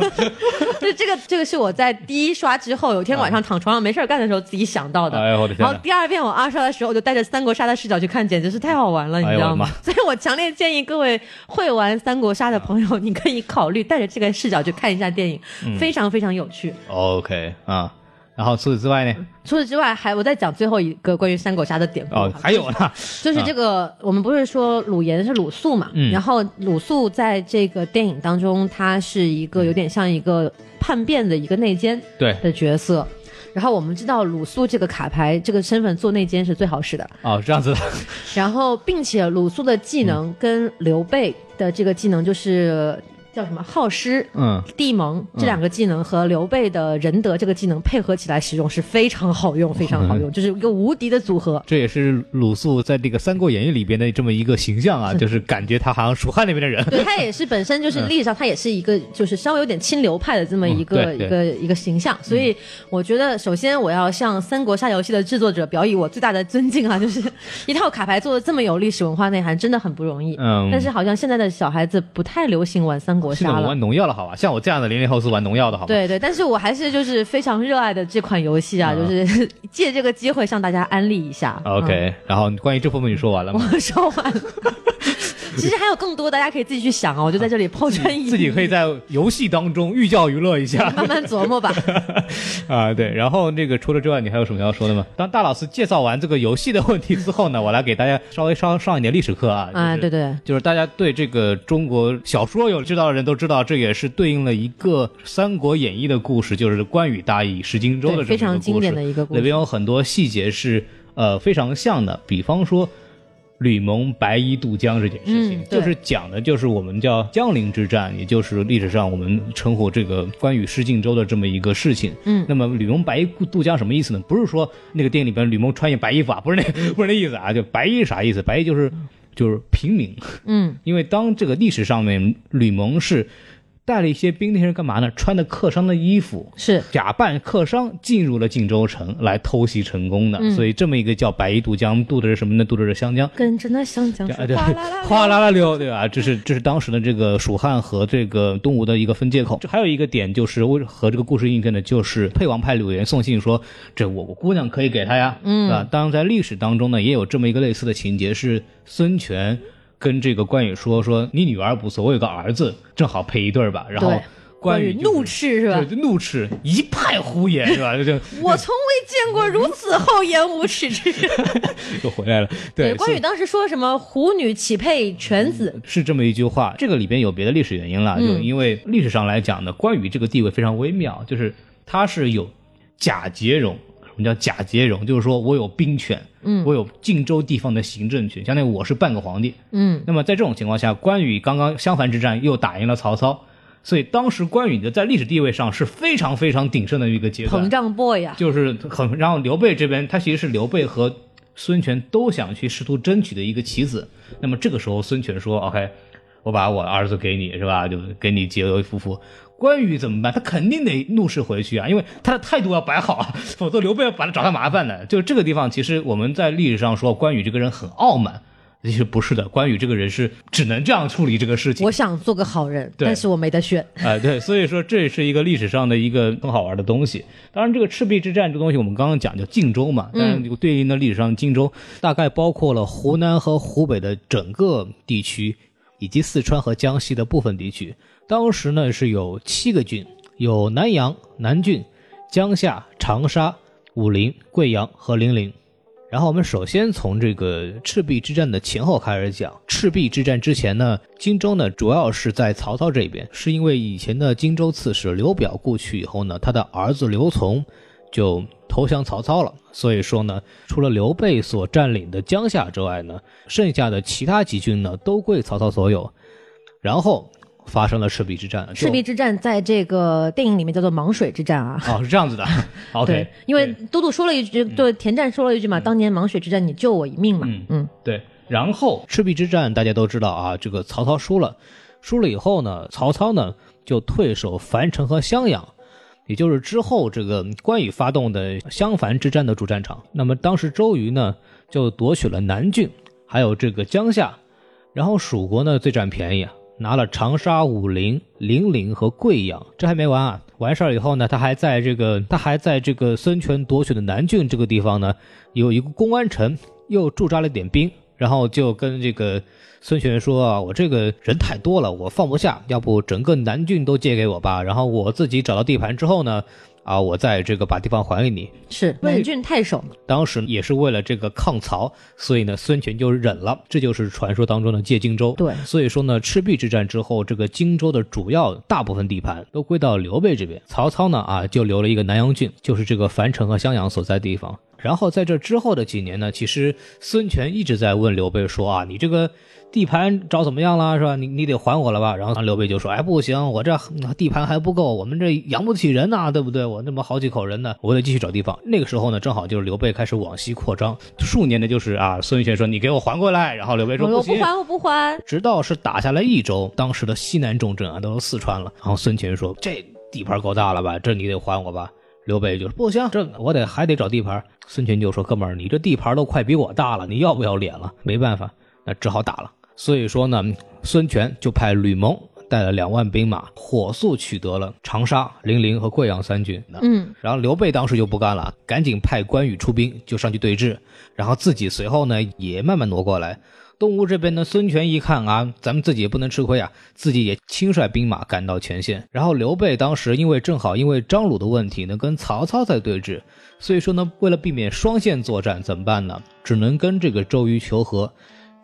就 (laughs) 这个，这个是我在第一刷之后，有一天晚上躺床上没事儿干的时候自己想到的。哎呦我的天然后第二遍我二刷的时候，我就带着三国杀的视角去看，简直是太好玩了，你知道吗？所以我强烈建议各位会玩三国杀的朋友，你可以考虑带着这个视角去看一下电影，嗯非常非常有趣。OK 啊，然后除此之外呢？除此之外，还我再讲最后一个关于三国杀的典故。哦，还有呢，就是这个，我们不是说鲁严是鲁肃嘛？嗯然后鲁肃在这个电影当中，他是一个有点像一个叛变的一个内奸对的角色。然后我们知道鲁肃这个卡牌这个身份做内奸是最好使的，哦，这样子的，然后并且鲁肃的技能跟刘备的这个技能就是叫什么好施。嗯，地蒙这两个技能和刘备的仁德这个技能配合起来使用是非常好用，非常好用，(laughs) 就是一个无敌的组合。这也是鲁肃在这个《三国演义》里边的这么一个形象啊，(laughs) 就是感觉他好像蜀汉那边的人。对他也是本身就是 (laughs) 历史上他也是一个就是稍微有点清流派的这么一个、嗯一个一个形象，所以我觉得首先我要向三国杀游戏的制作者表以我最大的尊敬啊，就是一套卡牌做的这么有历史文化内涵，真的很不容易。嗯但是好像现在的小孩子不太流行玩三国杀了现在我玩。农药了，好吧？像我这样的零零后是玩农药的，好吧？对对，但是我还是就是非常热爱的这款游戏啊，嗯就是 (laughs) 借这个机会向大家安利一下。OK，、然后关于这部分你说完了嗯，吗？我说完了。(laughs) 其实还有更多，大家可以自己去想啊，我就在这里抛砖引玉，自己可以在游戏当中寓教于乐一下 (laughs) 慢慢琢磨吧。(laughs) 啊。对，然后这个除了之外，你还有什么要说的吗？当大老师介绍完这个游戏的问题之后呢，我来给大家稍微上上一点历史课啊。啊，就是对对，就是大家对这个中国小说有知道的人都知道，这也是对应了一个《三国演义》的故事，就是关羽大意失荆州的这个对非常经典的一个故事里边有很多细节是呃非常像的，比方说。吕蒙白衣渡江这件事情，嗯就是讲的就是我们叫江陵之战，也就是历史上我们称呼这个关羽失荆州的这么一个事情。嗯那么吕蒙白衣渡江什么意思呢？不是说那个电影里边吕蒙穿一白衣服啊，不是那 (laughs) 不是那意思啊，就白衣啥意思？白衣就是就是平民，嗯，因为当这个历史上面吕蒙是带了一些兵，那些人干嘛呢？穿的客商的衣服，是假扮客商进入了晋州城来偷袭成功的，嗯所以这么一个叫白衣渡江，渡的是什么呢？渡的是湘江。跟着那湘江哗啦啦，哗啦啦溜，对吧？这是这是当时的这个蜀汉和这个东吴的一个分界口。这还有一个点就是为和这个故事印证的，就是沛王派柳岩送信说，这我我姑娘可以给他呀，嗯啊。当然在历史当中呢，也有这么一个类似的情节，是孙权跟这个关羽说说你女儿不错，我有个儿子，正好配一对儿吧。然后关羽就是怒斥是吧？对，怒斥一派胡言是吧？(laughs) 就就我从未见过如此厚颜无耻之人。(laughs) 又回来了。对，关羽当时说什么“虎女岂配犬子是这么一句话。这个里边有别的历史原因了，嗯就因为历史上来讲呢，关羽这个地位非常微妙，就是他是有假节戎。什么叫假节戎？就是说我有兵权，嗯，我有荆州地方的行政权，相当于我是半个皇帝。”。嗯，那么在这种情况下，关羽刚刚襄樊之战又打赢了曹操，所以当时关羽的在历史地位上是非常非常鼎盛的一个阶段膨。胀 boy 呀、就是很，然后刘备这边他其实是刘备和孙权都想去试图争取的一个棋子。那么这个时候孙权说：“OK，我把我儿子给你，是吧？就给你结为夫妇。”关羽怎么办？他肯定得怒视回去啊，因为他的态度要摆好啊，(laughs) 否则刘备要把他找他麻烦的。就这个地方，其实我们在历史上说关羽这个人很傲慢，其实不是的，关羽这个人是只能这样处理这个事情。我想做个好人，但是我没得选。哎，(laughs) 对，所以说这是一个历史上的一个很好玩的东西。当然，这个赤壁之战这个东西，我们刚刚讲叫荆州嘛，但是这个对应的历史上荆州大概包括了湖南和湖北的整个地区，以及四川和江西的部分地区。当时呢是有七个郡，有南阳、南郡、江夏、长沙、武陵、贵阳和零陵。然后我们首先从这个赤壁之战的前后开始讲。赤壁之战之前呢，荆州呢主要是在曹操这边，是因为以前的荆州刺史刘表故去以后呢，他的儿子刘琮就投降曹操了。所以说呢，除了刘备所占领的江夏之外呢，剩下的其他几郡呢都归曹操所有。然后发生了赤壁之战。赤壁之战在这个电影里面叫做邙水之战啊。哦是这样子的，(laughs) OK，对，因为都督说了一句，对田战说了一句嘛，当年邙水之战你救我一命嘛。嗯嗯对，然后赤壁之战大家都知道啊，这个曹操输了，输了以后呢，曹操呢就退守樊城和襄阳，也就是之后这个关羽发动的襄樊之战的主战场。那么当时周瑜呢就夺取了南郡，还有这个江夏，然后蜀国呢最占便宜啊，拿了长沙、武陵、零陵和贵阳。这还没完啊，完事儿以后呢，他还在这个他还在这个孙权夺取的南郡这个地方呢，有一个公安城，又驻扎了点兵，然后就跟这个孙权说啊，我这个人太多了，我放不下，要不整个南郡都借给我吧，然后我自己找到地盘之后呢，啊，我再这个把地方还给你。是南郡太守嘛。当时也是为了这个抗曹，所以呢，孙权就忍了，这就是传说当中的借荆州。对所以说呢，赤壁之战之后，这个荆州的主要大部分地盘都归到刘备这边，曹操呢啊就留了一个南阳郡，就是这个樊城和襄阳所在地方。然后在这之后的几年呢，其实孙权一直在问刘备说啊，你这个地盘找怎么样了，是吧？你你得还我了吧？然后刘备就说，哎，不行，我这地盘还不够，我们这养不起人呐、对不对？我那么好几口人呢，我得继续找地方。那个时候呢，正好就是刘备开始往西扩张，数年的就是啊，孙权说你给我还过来，然后刘备说，我不还，我不还。直到是打下来益州，当时的西南重镇啊，都是四川了。然后孙权说：“这地盘够大了吧？这你得还我吧？”刘备就说：“不行，这我得还得找地盘。”孙权就说：“哥们儿，你这地盘都快比我大了，你要不要脸了？”没办法，那只好打了。所以说呢，孙权就派吕蒙带了两万兵马，火速取得了长沙、零陵和贵阳三郡。嗯，然后刘备当时就不干了，赶紧派关羽出兵，就上去对峙，然后自己随后呢也慢慢挪过来。东吴这边呢，孙权一看啊，咱们自己也不能吃亏啊，自己也亲率兵马赶到前线。然后刘备当时因为正好因为张鲁的问题呢，跟曹操在对峙，所以说呢，为了避免双线作战，怎么办呢？只能跟这个周瑜求和，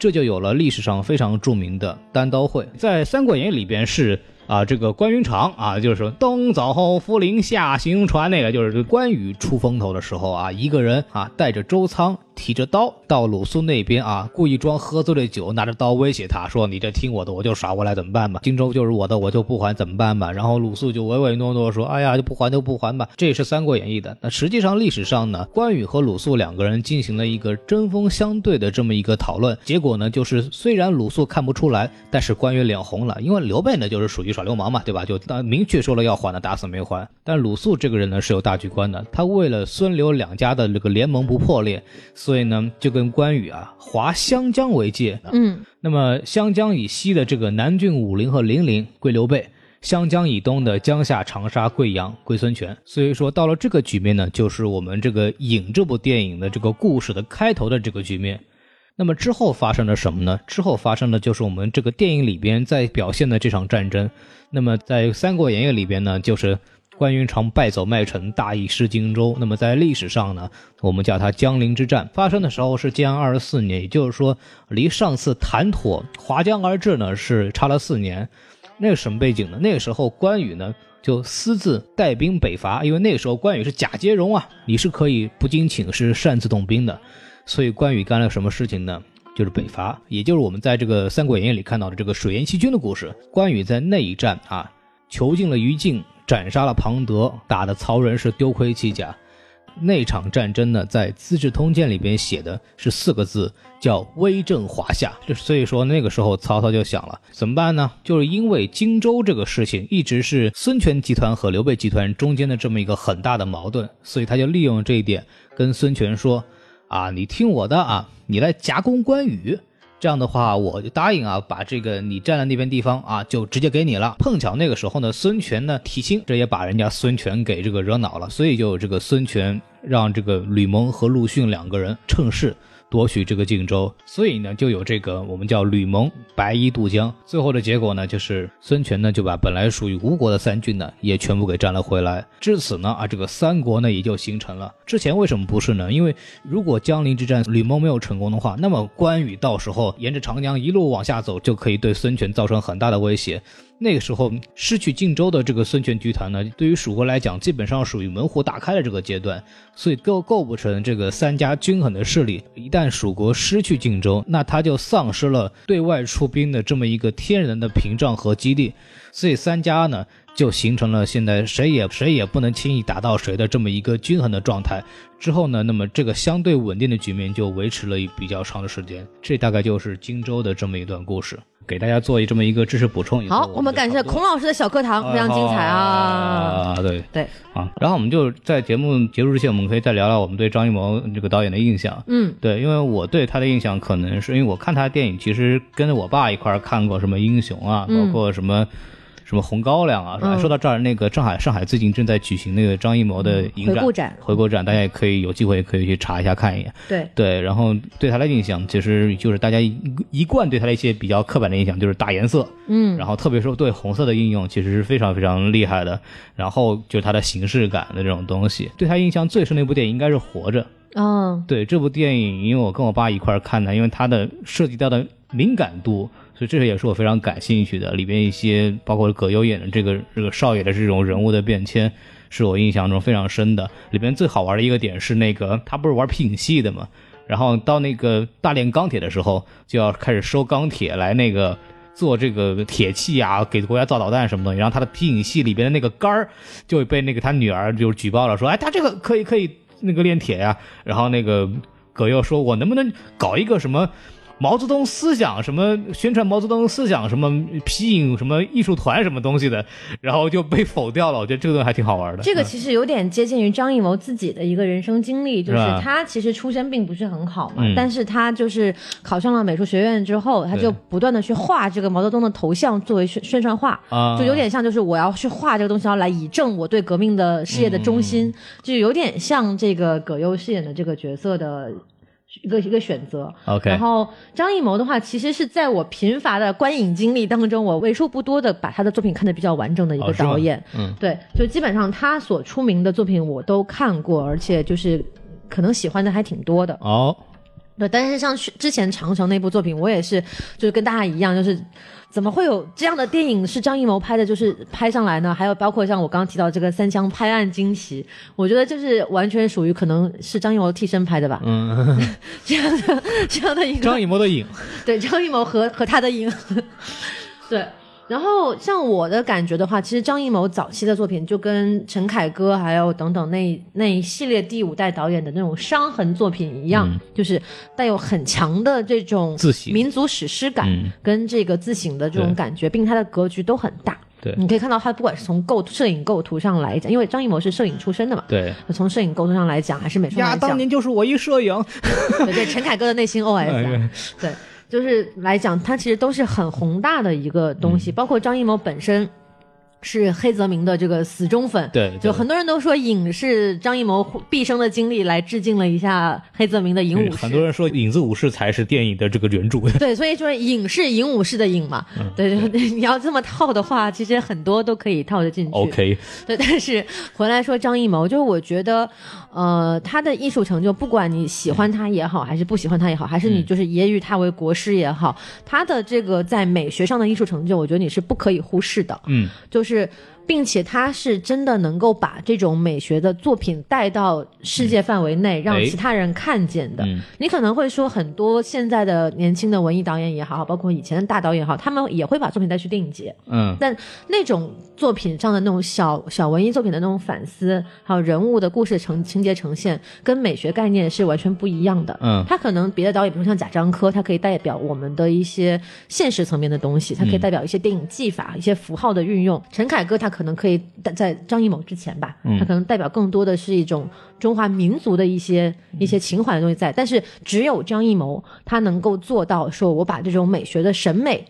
这就有了历史上非常著名的单刀会。在《三国演义》里边是。啊，这个关云长啊，就是说东走涪陵下行船，那个就是关羽出风头的时候啊，一个人啊带着周仓，提着刀到鲁肃那边啊，故意装喝醉了酒，拿着刀威胁他说：“你这听我的，我就耍过来怎么办吧？荆州就是我的，我就不还怎么办吧？”然后鲁肃就唯唯诺诺说：“哎呀，就不还就不还吧。”这也是《三国演义》的。那实际上历史上呢，关羽和鲁肃两个人进行了一个针锋相对的这么一个讨论，结果呢，就是虽然鲁肃看不出来，但是关羽脸红了，因为刘备呢就是属于耍流氓嘛，对吧？就当明确说了要还的，打死没还。但鲁肃这个人呢是有大局观的，他为了孙刘两家的这个联盟不破裂，所以呢就跟关羽啊划湘江为界。嗯，那么湘江以西的这个南郡、武陵和零陵归刘备，湘江以东的江夏、长沙、贵阳归孙权。所以说到了这个局面呢，就是我们这个《影》这部电影的这个故事的开头的这个局面。那么之后发生了什么呢？之后发生的就是我们这个电影里边在表现的这场战争。那么在《三国演义》里边呢，就是关云长败走麦城，大意失荆州。那么在历史上呢，我们叫它江陵之战。发生的时候是建安二十四年，也就是说离上次谈妥划江而治呢是差了四年。那个什么背景呢？那个时候关羽呢就私自带兵北伐，因为那个时候关羽是假接荣啊，你是可以不经请示擅自动兵的。所以关羽干了什么事情呢？就是北伐，也就是我们在这个《三国演义》里看到的这个水淹七军的故事。关羽在那一战啊，囚禁了于禁，斩杀了庞德，打的曹仁是丢盔弃甲。那场战争呢，在《资治通鉴》里边写的是四个字，叫“威震华夏”。就所以说，那个时候曹操就想了，怎么办呢？就是因为荆州这个事情一直是孙权集团和刘备集团中间的这么一个很大的矛盾，所以他就利用这一点跟孙权说：“啊，你听我的啊，你来夹攻关羽。”这样的话，我就答应啊，把这个你站在那边地方啊，就直接给你了。碰巧那个时候呢，孙权呢提亲，这也把人家孙权给这个惹恼了，所以就这个孙权让这个吕蒙和陆逊两个人趁势夺取这个荆州，所以呢就有这个我们叫吕蒙白衣渡江。最后的结果呢，就是孙权呢就把本来属于吴国的三郡呢也全部给占了回来。至此呢啊，这个三国呢也就形成了。之前为什么不是呢？因为如果江陵之战吕蒙没有成功的话，那么关羽到时候沿着长江一路往下走，就可以对孙权造成很大的威胁。那个时候失去荆州的这个孙权集团呢，对于蜀国来讲，基本上属于门户大开的这个阶段，所以构构不成这个三家均衡的势力。一旦蜀国失去荆州，那他就丧失了对外出兵的这么一个天然的屏障和基地，所以三家呢就形成了现在谁也谁也不能轻易打到谁的这么一个均衡的状态。之后呢，那么这个相对稳定的局面就维持了比较长的时间。这大概就是荆州的这么一段故事。给大家做一这么一个知识补充。好，我们感谢孔老师的小课堂，非常精彩啊！啊，对对啊，然后我们就在节目结束之前，我们可以再聊聊我们对张艺谋这个导演的印象。嗯，对，因为我对他的印象，可能是因为我看他的电影，其实跟着我爸一块儿看过什么《英雄》啊，嗯包括什么。什么红高粱啊？嗯说到这儿，那个上海上海最近正在举行那个张艺谋的影展回顾展回顾展，大家也可以有机会可以去查一下看一眼。对，对，然后对他的印象，其实就是大家一一贯对他的一些比较刻板的印象，就是大颜色，嗯，然后特别是对红色的应用，其实是非常非常厉害的。然后就是他的形式感的这种东西，对他印象最深的一部电影应该是《活着》。嗯，对这部电影，因为我跟我爸一块儿看的，因为它的涉及到的敏感度，所以这也是我非常感兴趣的。里边一些包括葛优演的这个这个少爷的这种人物的变迁，是我印象中非常深的。里边最好玩的一个点是那个他不是玩皮影戏的嘛，然后到那个大炼钢铁的时候，就要开始收钢铁来那个。做这个铁器啊，给国家造导弹什么东西，然后他的皮影戏里边的那个杆儿就被那个他女儿就举报了，说，哎，他这个可以可以那个炼铁呀，然后那个葛优说，我能不能搞一个什么？毛泽东思想什么宣传毛泽东思想什么皮影什么艺术团什么东西的，然后就被否掉了。我觉得这个东西还挺好玩的。这个其实有点接近于张艺谋自己的一个人生经历，就是他其实出身并不是很好嘛，但是他就是考上了美术学院之后，他就不断的去画这个毛泽东的头像作为宣宣传画，就有点像就是我要去画这个东西，要来以证我对革命的事业的忠心，就有点像这个葛优饰演的这个角色的。一个一个选择，OK。然后张艺谋的话，其实是在我贫乏的观影经历当中，我为数不多的把他的作品看得比较完整的一个导演。嗯，对，就基本上他所出名的作品我都看过，而且就是可能喜欢的还挺多的。哦，对，但是像之前长城那部作品，我也是就是跟大家一样，就是。怎么会有这样的电影是张艺谋拍的？就是拍上来呢？还有包括像我刚刚提到这个《三枪拍案惊奇》，我觉得就是完全属于可能是张艺谋替身拍的吧。嗯，(laughs) 这样的这样的一个张艺谋的影，(laughs) 对张艺谋和和他的影，(laughs) 对。然后像我的感觉的话，其实张艺谋早期的作品就跟陈凯歌还有等等那那一系列第五代导演的那种伤痕作品一样，就是带有很强的这种自省、民族史诗感跟这个自省的这种感觉，并且他的格局都很大。对，你可以看到他不管是从构摄影构图上来讲，因为张艺谋是摄影出身的嘛，对，从摄影构图上来讲还是美术呀，当年就是我一摄影，(laughs) 对对，陈凯歌的内心 OS，对。就是来讲，它其实都是很宏大的一个东西，包括张艺谋本身。是黑泽明的这个死忠粉，对，就很多人都说影是张艺谋毕生的经历来致敬了一下黑泽明的《影武士》，很多人说《影子武士》才是电影的这个原著，(laughs) 对，所以就是影是《影武士》的影嘛，对，对你要这么套的话，其实很多都可以套得进去。OK，(laughs) 对，但是回来说张艺谋，就是我觉得，呃，他的艺术成就，不管你喜欢他也好，还是不喜欢他也好，还是你就是揶揄他为国师也好，他的这个在美学上的艺术成就，我觉得你是不可以忽视的，嗯，就是。是，并且他是真的能够把这种美学的作品带到世界范围内，让其他人看见的。你可能会说，很多现在的年轻的文艺导演也好，包括以前的大导演也好，他们也会把作品带去电影节。嗯，但那种作品上的那种小小文艺作品的那种反思，还有人物的故事呈情节呈现，跟美学概念是完全不一样的。嗯，他可能别的导演，比如像贾樟柯，他可以代表我们的一些现实层面的东西，他可以代表一些电影技法、一些符号的运用。陈凯歌。他可能可以在张艺谋之前吧，他可能代表更多的是一种中华民族的一些一些情怀的东西在，但是只有张艺谋他能够做到说，我把这种美学的审美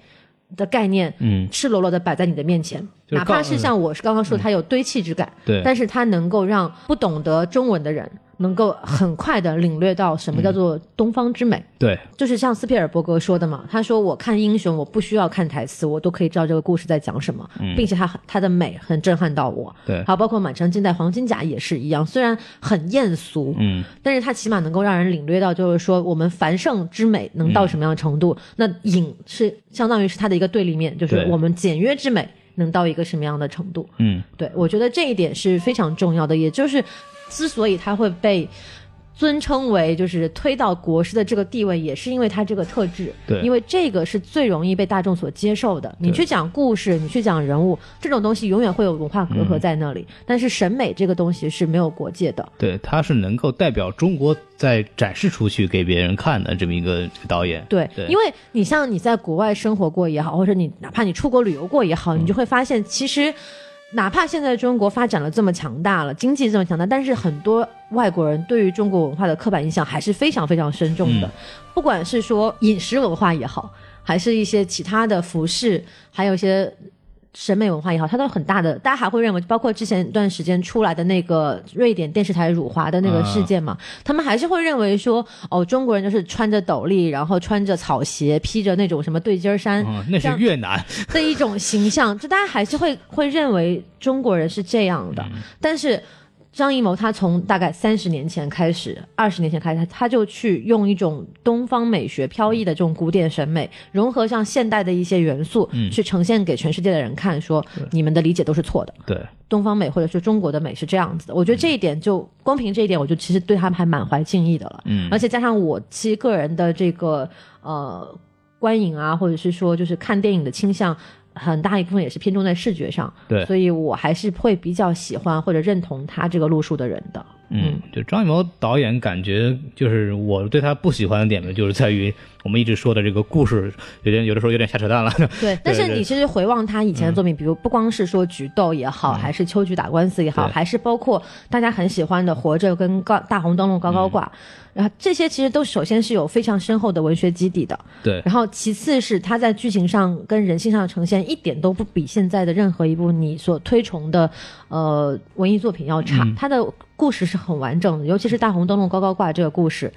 的概念，嗯，赤裸裸的摆在你的面前，哪怕是像我是刚刚说，它有堆砌之感，对，但是它能够让不懂得中文的人。能够很快的领略到什么叫做东方之美，对，就是像斯皮尔伯格说的嘛，他说我看英雄，我不需要看台词，我都可以知道这个故事在讲什么，并且他他的美很震撼到我，对，还有包括满城尽带黄金甲也是一样，虽然很艳俗，嗯，但是他起码能够让人领略到，就是说我们繁盛之美能到什么样的程度，那影是相当于是它的一个对立面，就是我们简约之美能到一个什么样的程度，嗯，对我觉得这一点是非常重要的，也就是。之所以他会被尊称为就是推到国师的这个地位，也是因为他这个特质。对，因为这个是最容易被大众所接受的。你去讲故事，你去讲人物，这种东西永远会有文化隔阂在那里。但是审美这个东西是没有国界的。对，他是能够代表中国在展示出去给别人看的这么一个导演。对，因为你像你在国外生活过也好，或者你哪怕你出国旅游过也好，你就会发现其实。哪怕现在中国发展了这么强大了，经济这么强大，但是很多外国人对于中国文化的刻板印象还是非常非常深重的。不管是说饮食文化也好，还是一些其他的服饰，还有一些。审美文化也好，它都很大的，大家还会认为，包括之前一段时间出来的那个瑞典电视台辱华的那个事件嘛，他们还是会认为说，哦，中国人就是穿着斗笠，然后穿着草鞋，披着那种什么对襟衫，那是越南。的一种形象，就大家还是会会认为中国人是这样的，但是。张艺谋他从大概三十年前开始，二十年前开始，他他就去用一种东方美学飘逸的这种古典审美，融合上现代的一些元素，嗯去呈现给全世界的人看，说你们的理解都是错的。对，东方美或者是中国的美是这样子的，我觉得这一点就光凭这一点，我就其实对他们还满怀敬意的了。嗯而且加上我其实个人的这个呃观影啊，或者是说就是看电影的倾向。很大一部分也是偏重在视觉上，对。所以我还是会比较喜欢或者认同他这个路数的人的。嗯，就张艺谋导演，感觉就是我对他不喜欢的点呢，就是在于我们一直说的这个故事有点有的时候有点瞎扯淡了。(laughs) 对，但是你其实回望他以前的作品，比如不光是说《菊豆》也好，还是《秋菊打官司》也好，还是包括大家很喜欢的《活着》跟《高大红灯笼高高挂》，然后这些其实都首先是有非常深厚的文学基底的，对，然后其次是他在剧情上跟人性上的呈现一点都不比现在的任何一部你所推崇的呃文艺作品要差，他的故事是很完整的，尤其是大红灯笼高高挂这个故事。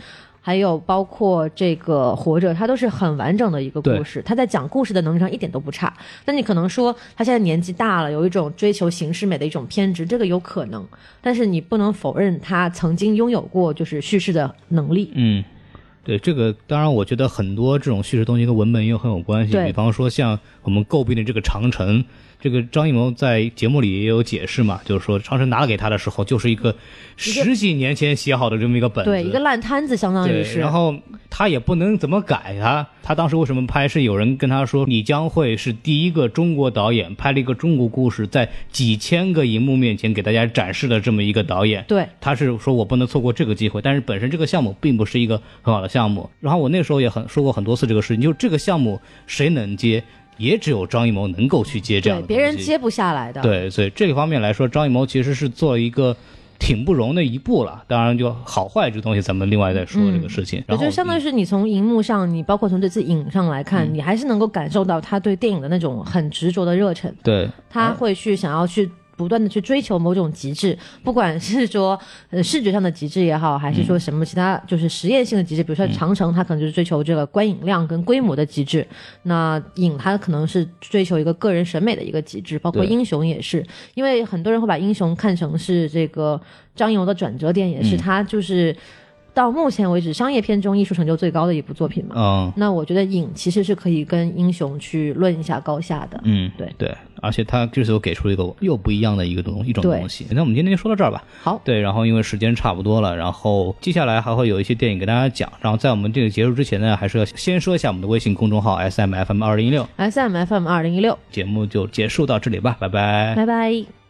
还有包括这个《活着》，它都是很完整的一个故事。他在讲故事的能力上一点都不差。那你可能说他现在年纪大了，有一种追求形式美的一种偏执，这个有可能。但是你不能否认他曾经拥有过就是叙事的能力。嗯，对，这个当然，我觉得很多这种叙事东西跟文本也很有关系。比方说像我们诟病的这个长城，这个张艺谋在节目里也有解释嘛，就是说长城拿给他的时候，就是一个十几年前写好的这么一个本子，对，一个烂摊子，相当于，是。然后他也不能怎么改他。他当时为什么拍？是有人跟他说，你将会是第一个中国导演拍了一个中国故事，在几千个荧幕面前给大家展示的这么一个导演。对，他是说我不能错过这个机会，但是本身这个项目并不是一个很好的项目。然后我那时候也很说过很多次这个事情，就是这个项目谁能接，也只有张艺谋能够去接这样对，的。别人。接不下来的。对，所以这个方面来说，张艺谋其实是做了一个挺不容的一步了。当然，就好坏这东西，咱们另外再说这个事情。也然后就相当于是你从荧幕上，你包括从这次影上来看，你还是能够感受到他对电影的那种很执着的热忱，对他会去想要去。不断的去追求某种极致，不管是说呃视觉上的极致也好，还是说什么其他就是实验性的极致，比如说长城，它可能就是追求这个观影量跟规模的极致；那影它可能是追求一个个人审美的一个极致，包括英雄也是，因为很多人会把英雄看成是这个张艺谋的转折点，也是嗯。他就是到目前为止商业片中艺术成就最高的一部作品嘛。嗯那我觉得影其实是可以跟英雄去论一下高下的。嗯，对对，而且他这次又给出了一个又不一样的一个东一种东西。那我们今天就说到这儿吧。好，对，然后因为时间差不多了，然后接下来还会有一些电影给大家讲。然后在我们这个结束之前呢，还是要先说一下我们的微信公众号 S M F M 二零一六，S M F M 二零一六，节目就结束到这里吧，拜拜。拜拜。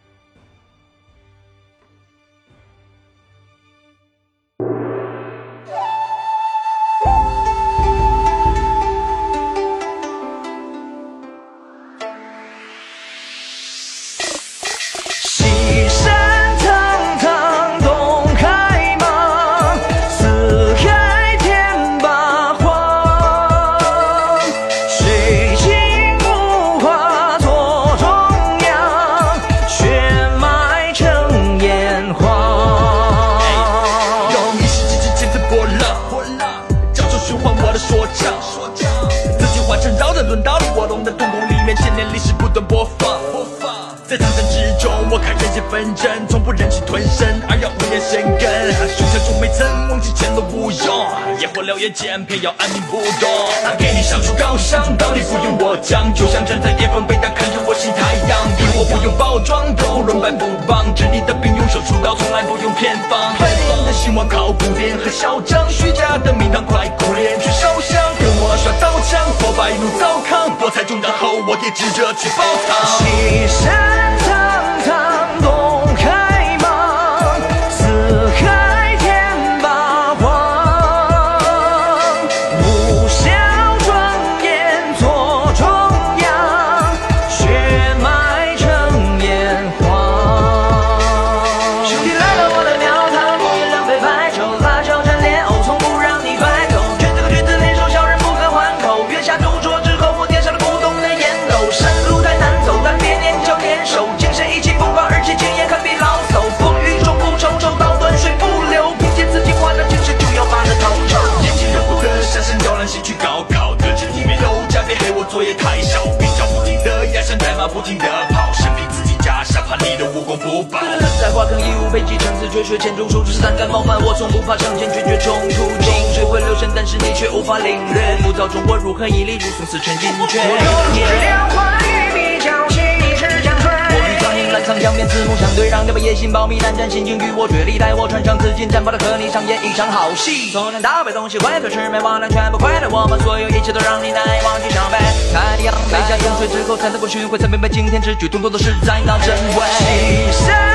看人间纷争，从不忍气吞声，而要无言生根。胸腔中没曾忘记前路无用，野火燎原间，偏要安民不动。给你上出高香，道理不用我讲，就像站在巅峰，北大看着我新太阳。敌我不用包装，都论败不帮，治你的病用手术刀，从来不用偏方。本的兴亡靠古典和嚣张，虚假的名堂快苦练去烧香，跟我耍刀枪，破败怒糟糠，博采众然后我也指着去煲汤。西山苍苍在花坑义务被击城市，追随前中手持三杆冒犯，我从不怕上前决绝冲突。金水会流深，但是你却无法领略。浮躁中我如何屹立如松死沉金阙？我与苍江边，四目相对，让你把野心保密，胆战心惊，与我决裂，待我穿上紫金战袍来和你上演一场好戏。从南到北，东西汇合，魑魅魍魉全部溃了，我们所有一切都让你难以忘记伤悲。太阳背下天水之后，才能够寻回，才明白今天之举，动作都是在闹真伪。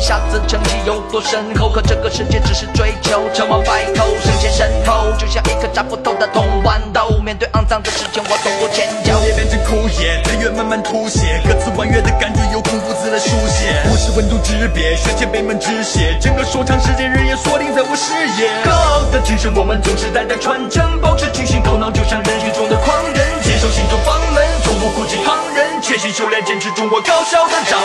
下次成绩有多深厚？可这个世界只是追求成王败寇，身先身后，就像一颗扎不透的铜豌豆。面对肮脏的事情，我从不迁就。也变成枯叶，岁月慢慢吐血，歌词婉约的感觉由空腹字来书写。不是温度之别，血溅北门之血，整个说唱世界日夜锁定在我视野。高傲的精神，我们总是代代传承，保持清醒头脑，就像人群中的狂人，坚守心中房门，从不顾及旁人，潜心修炼，坚持中我高校的掌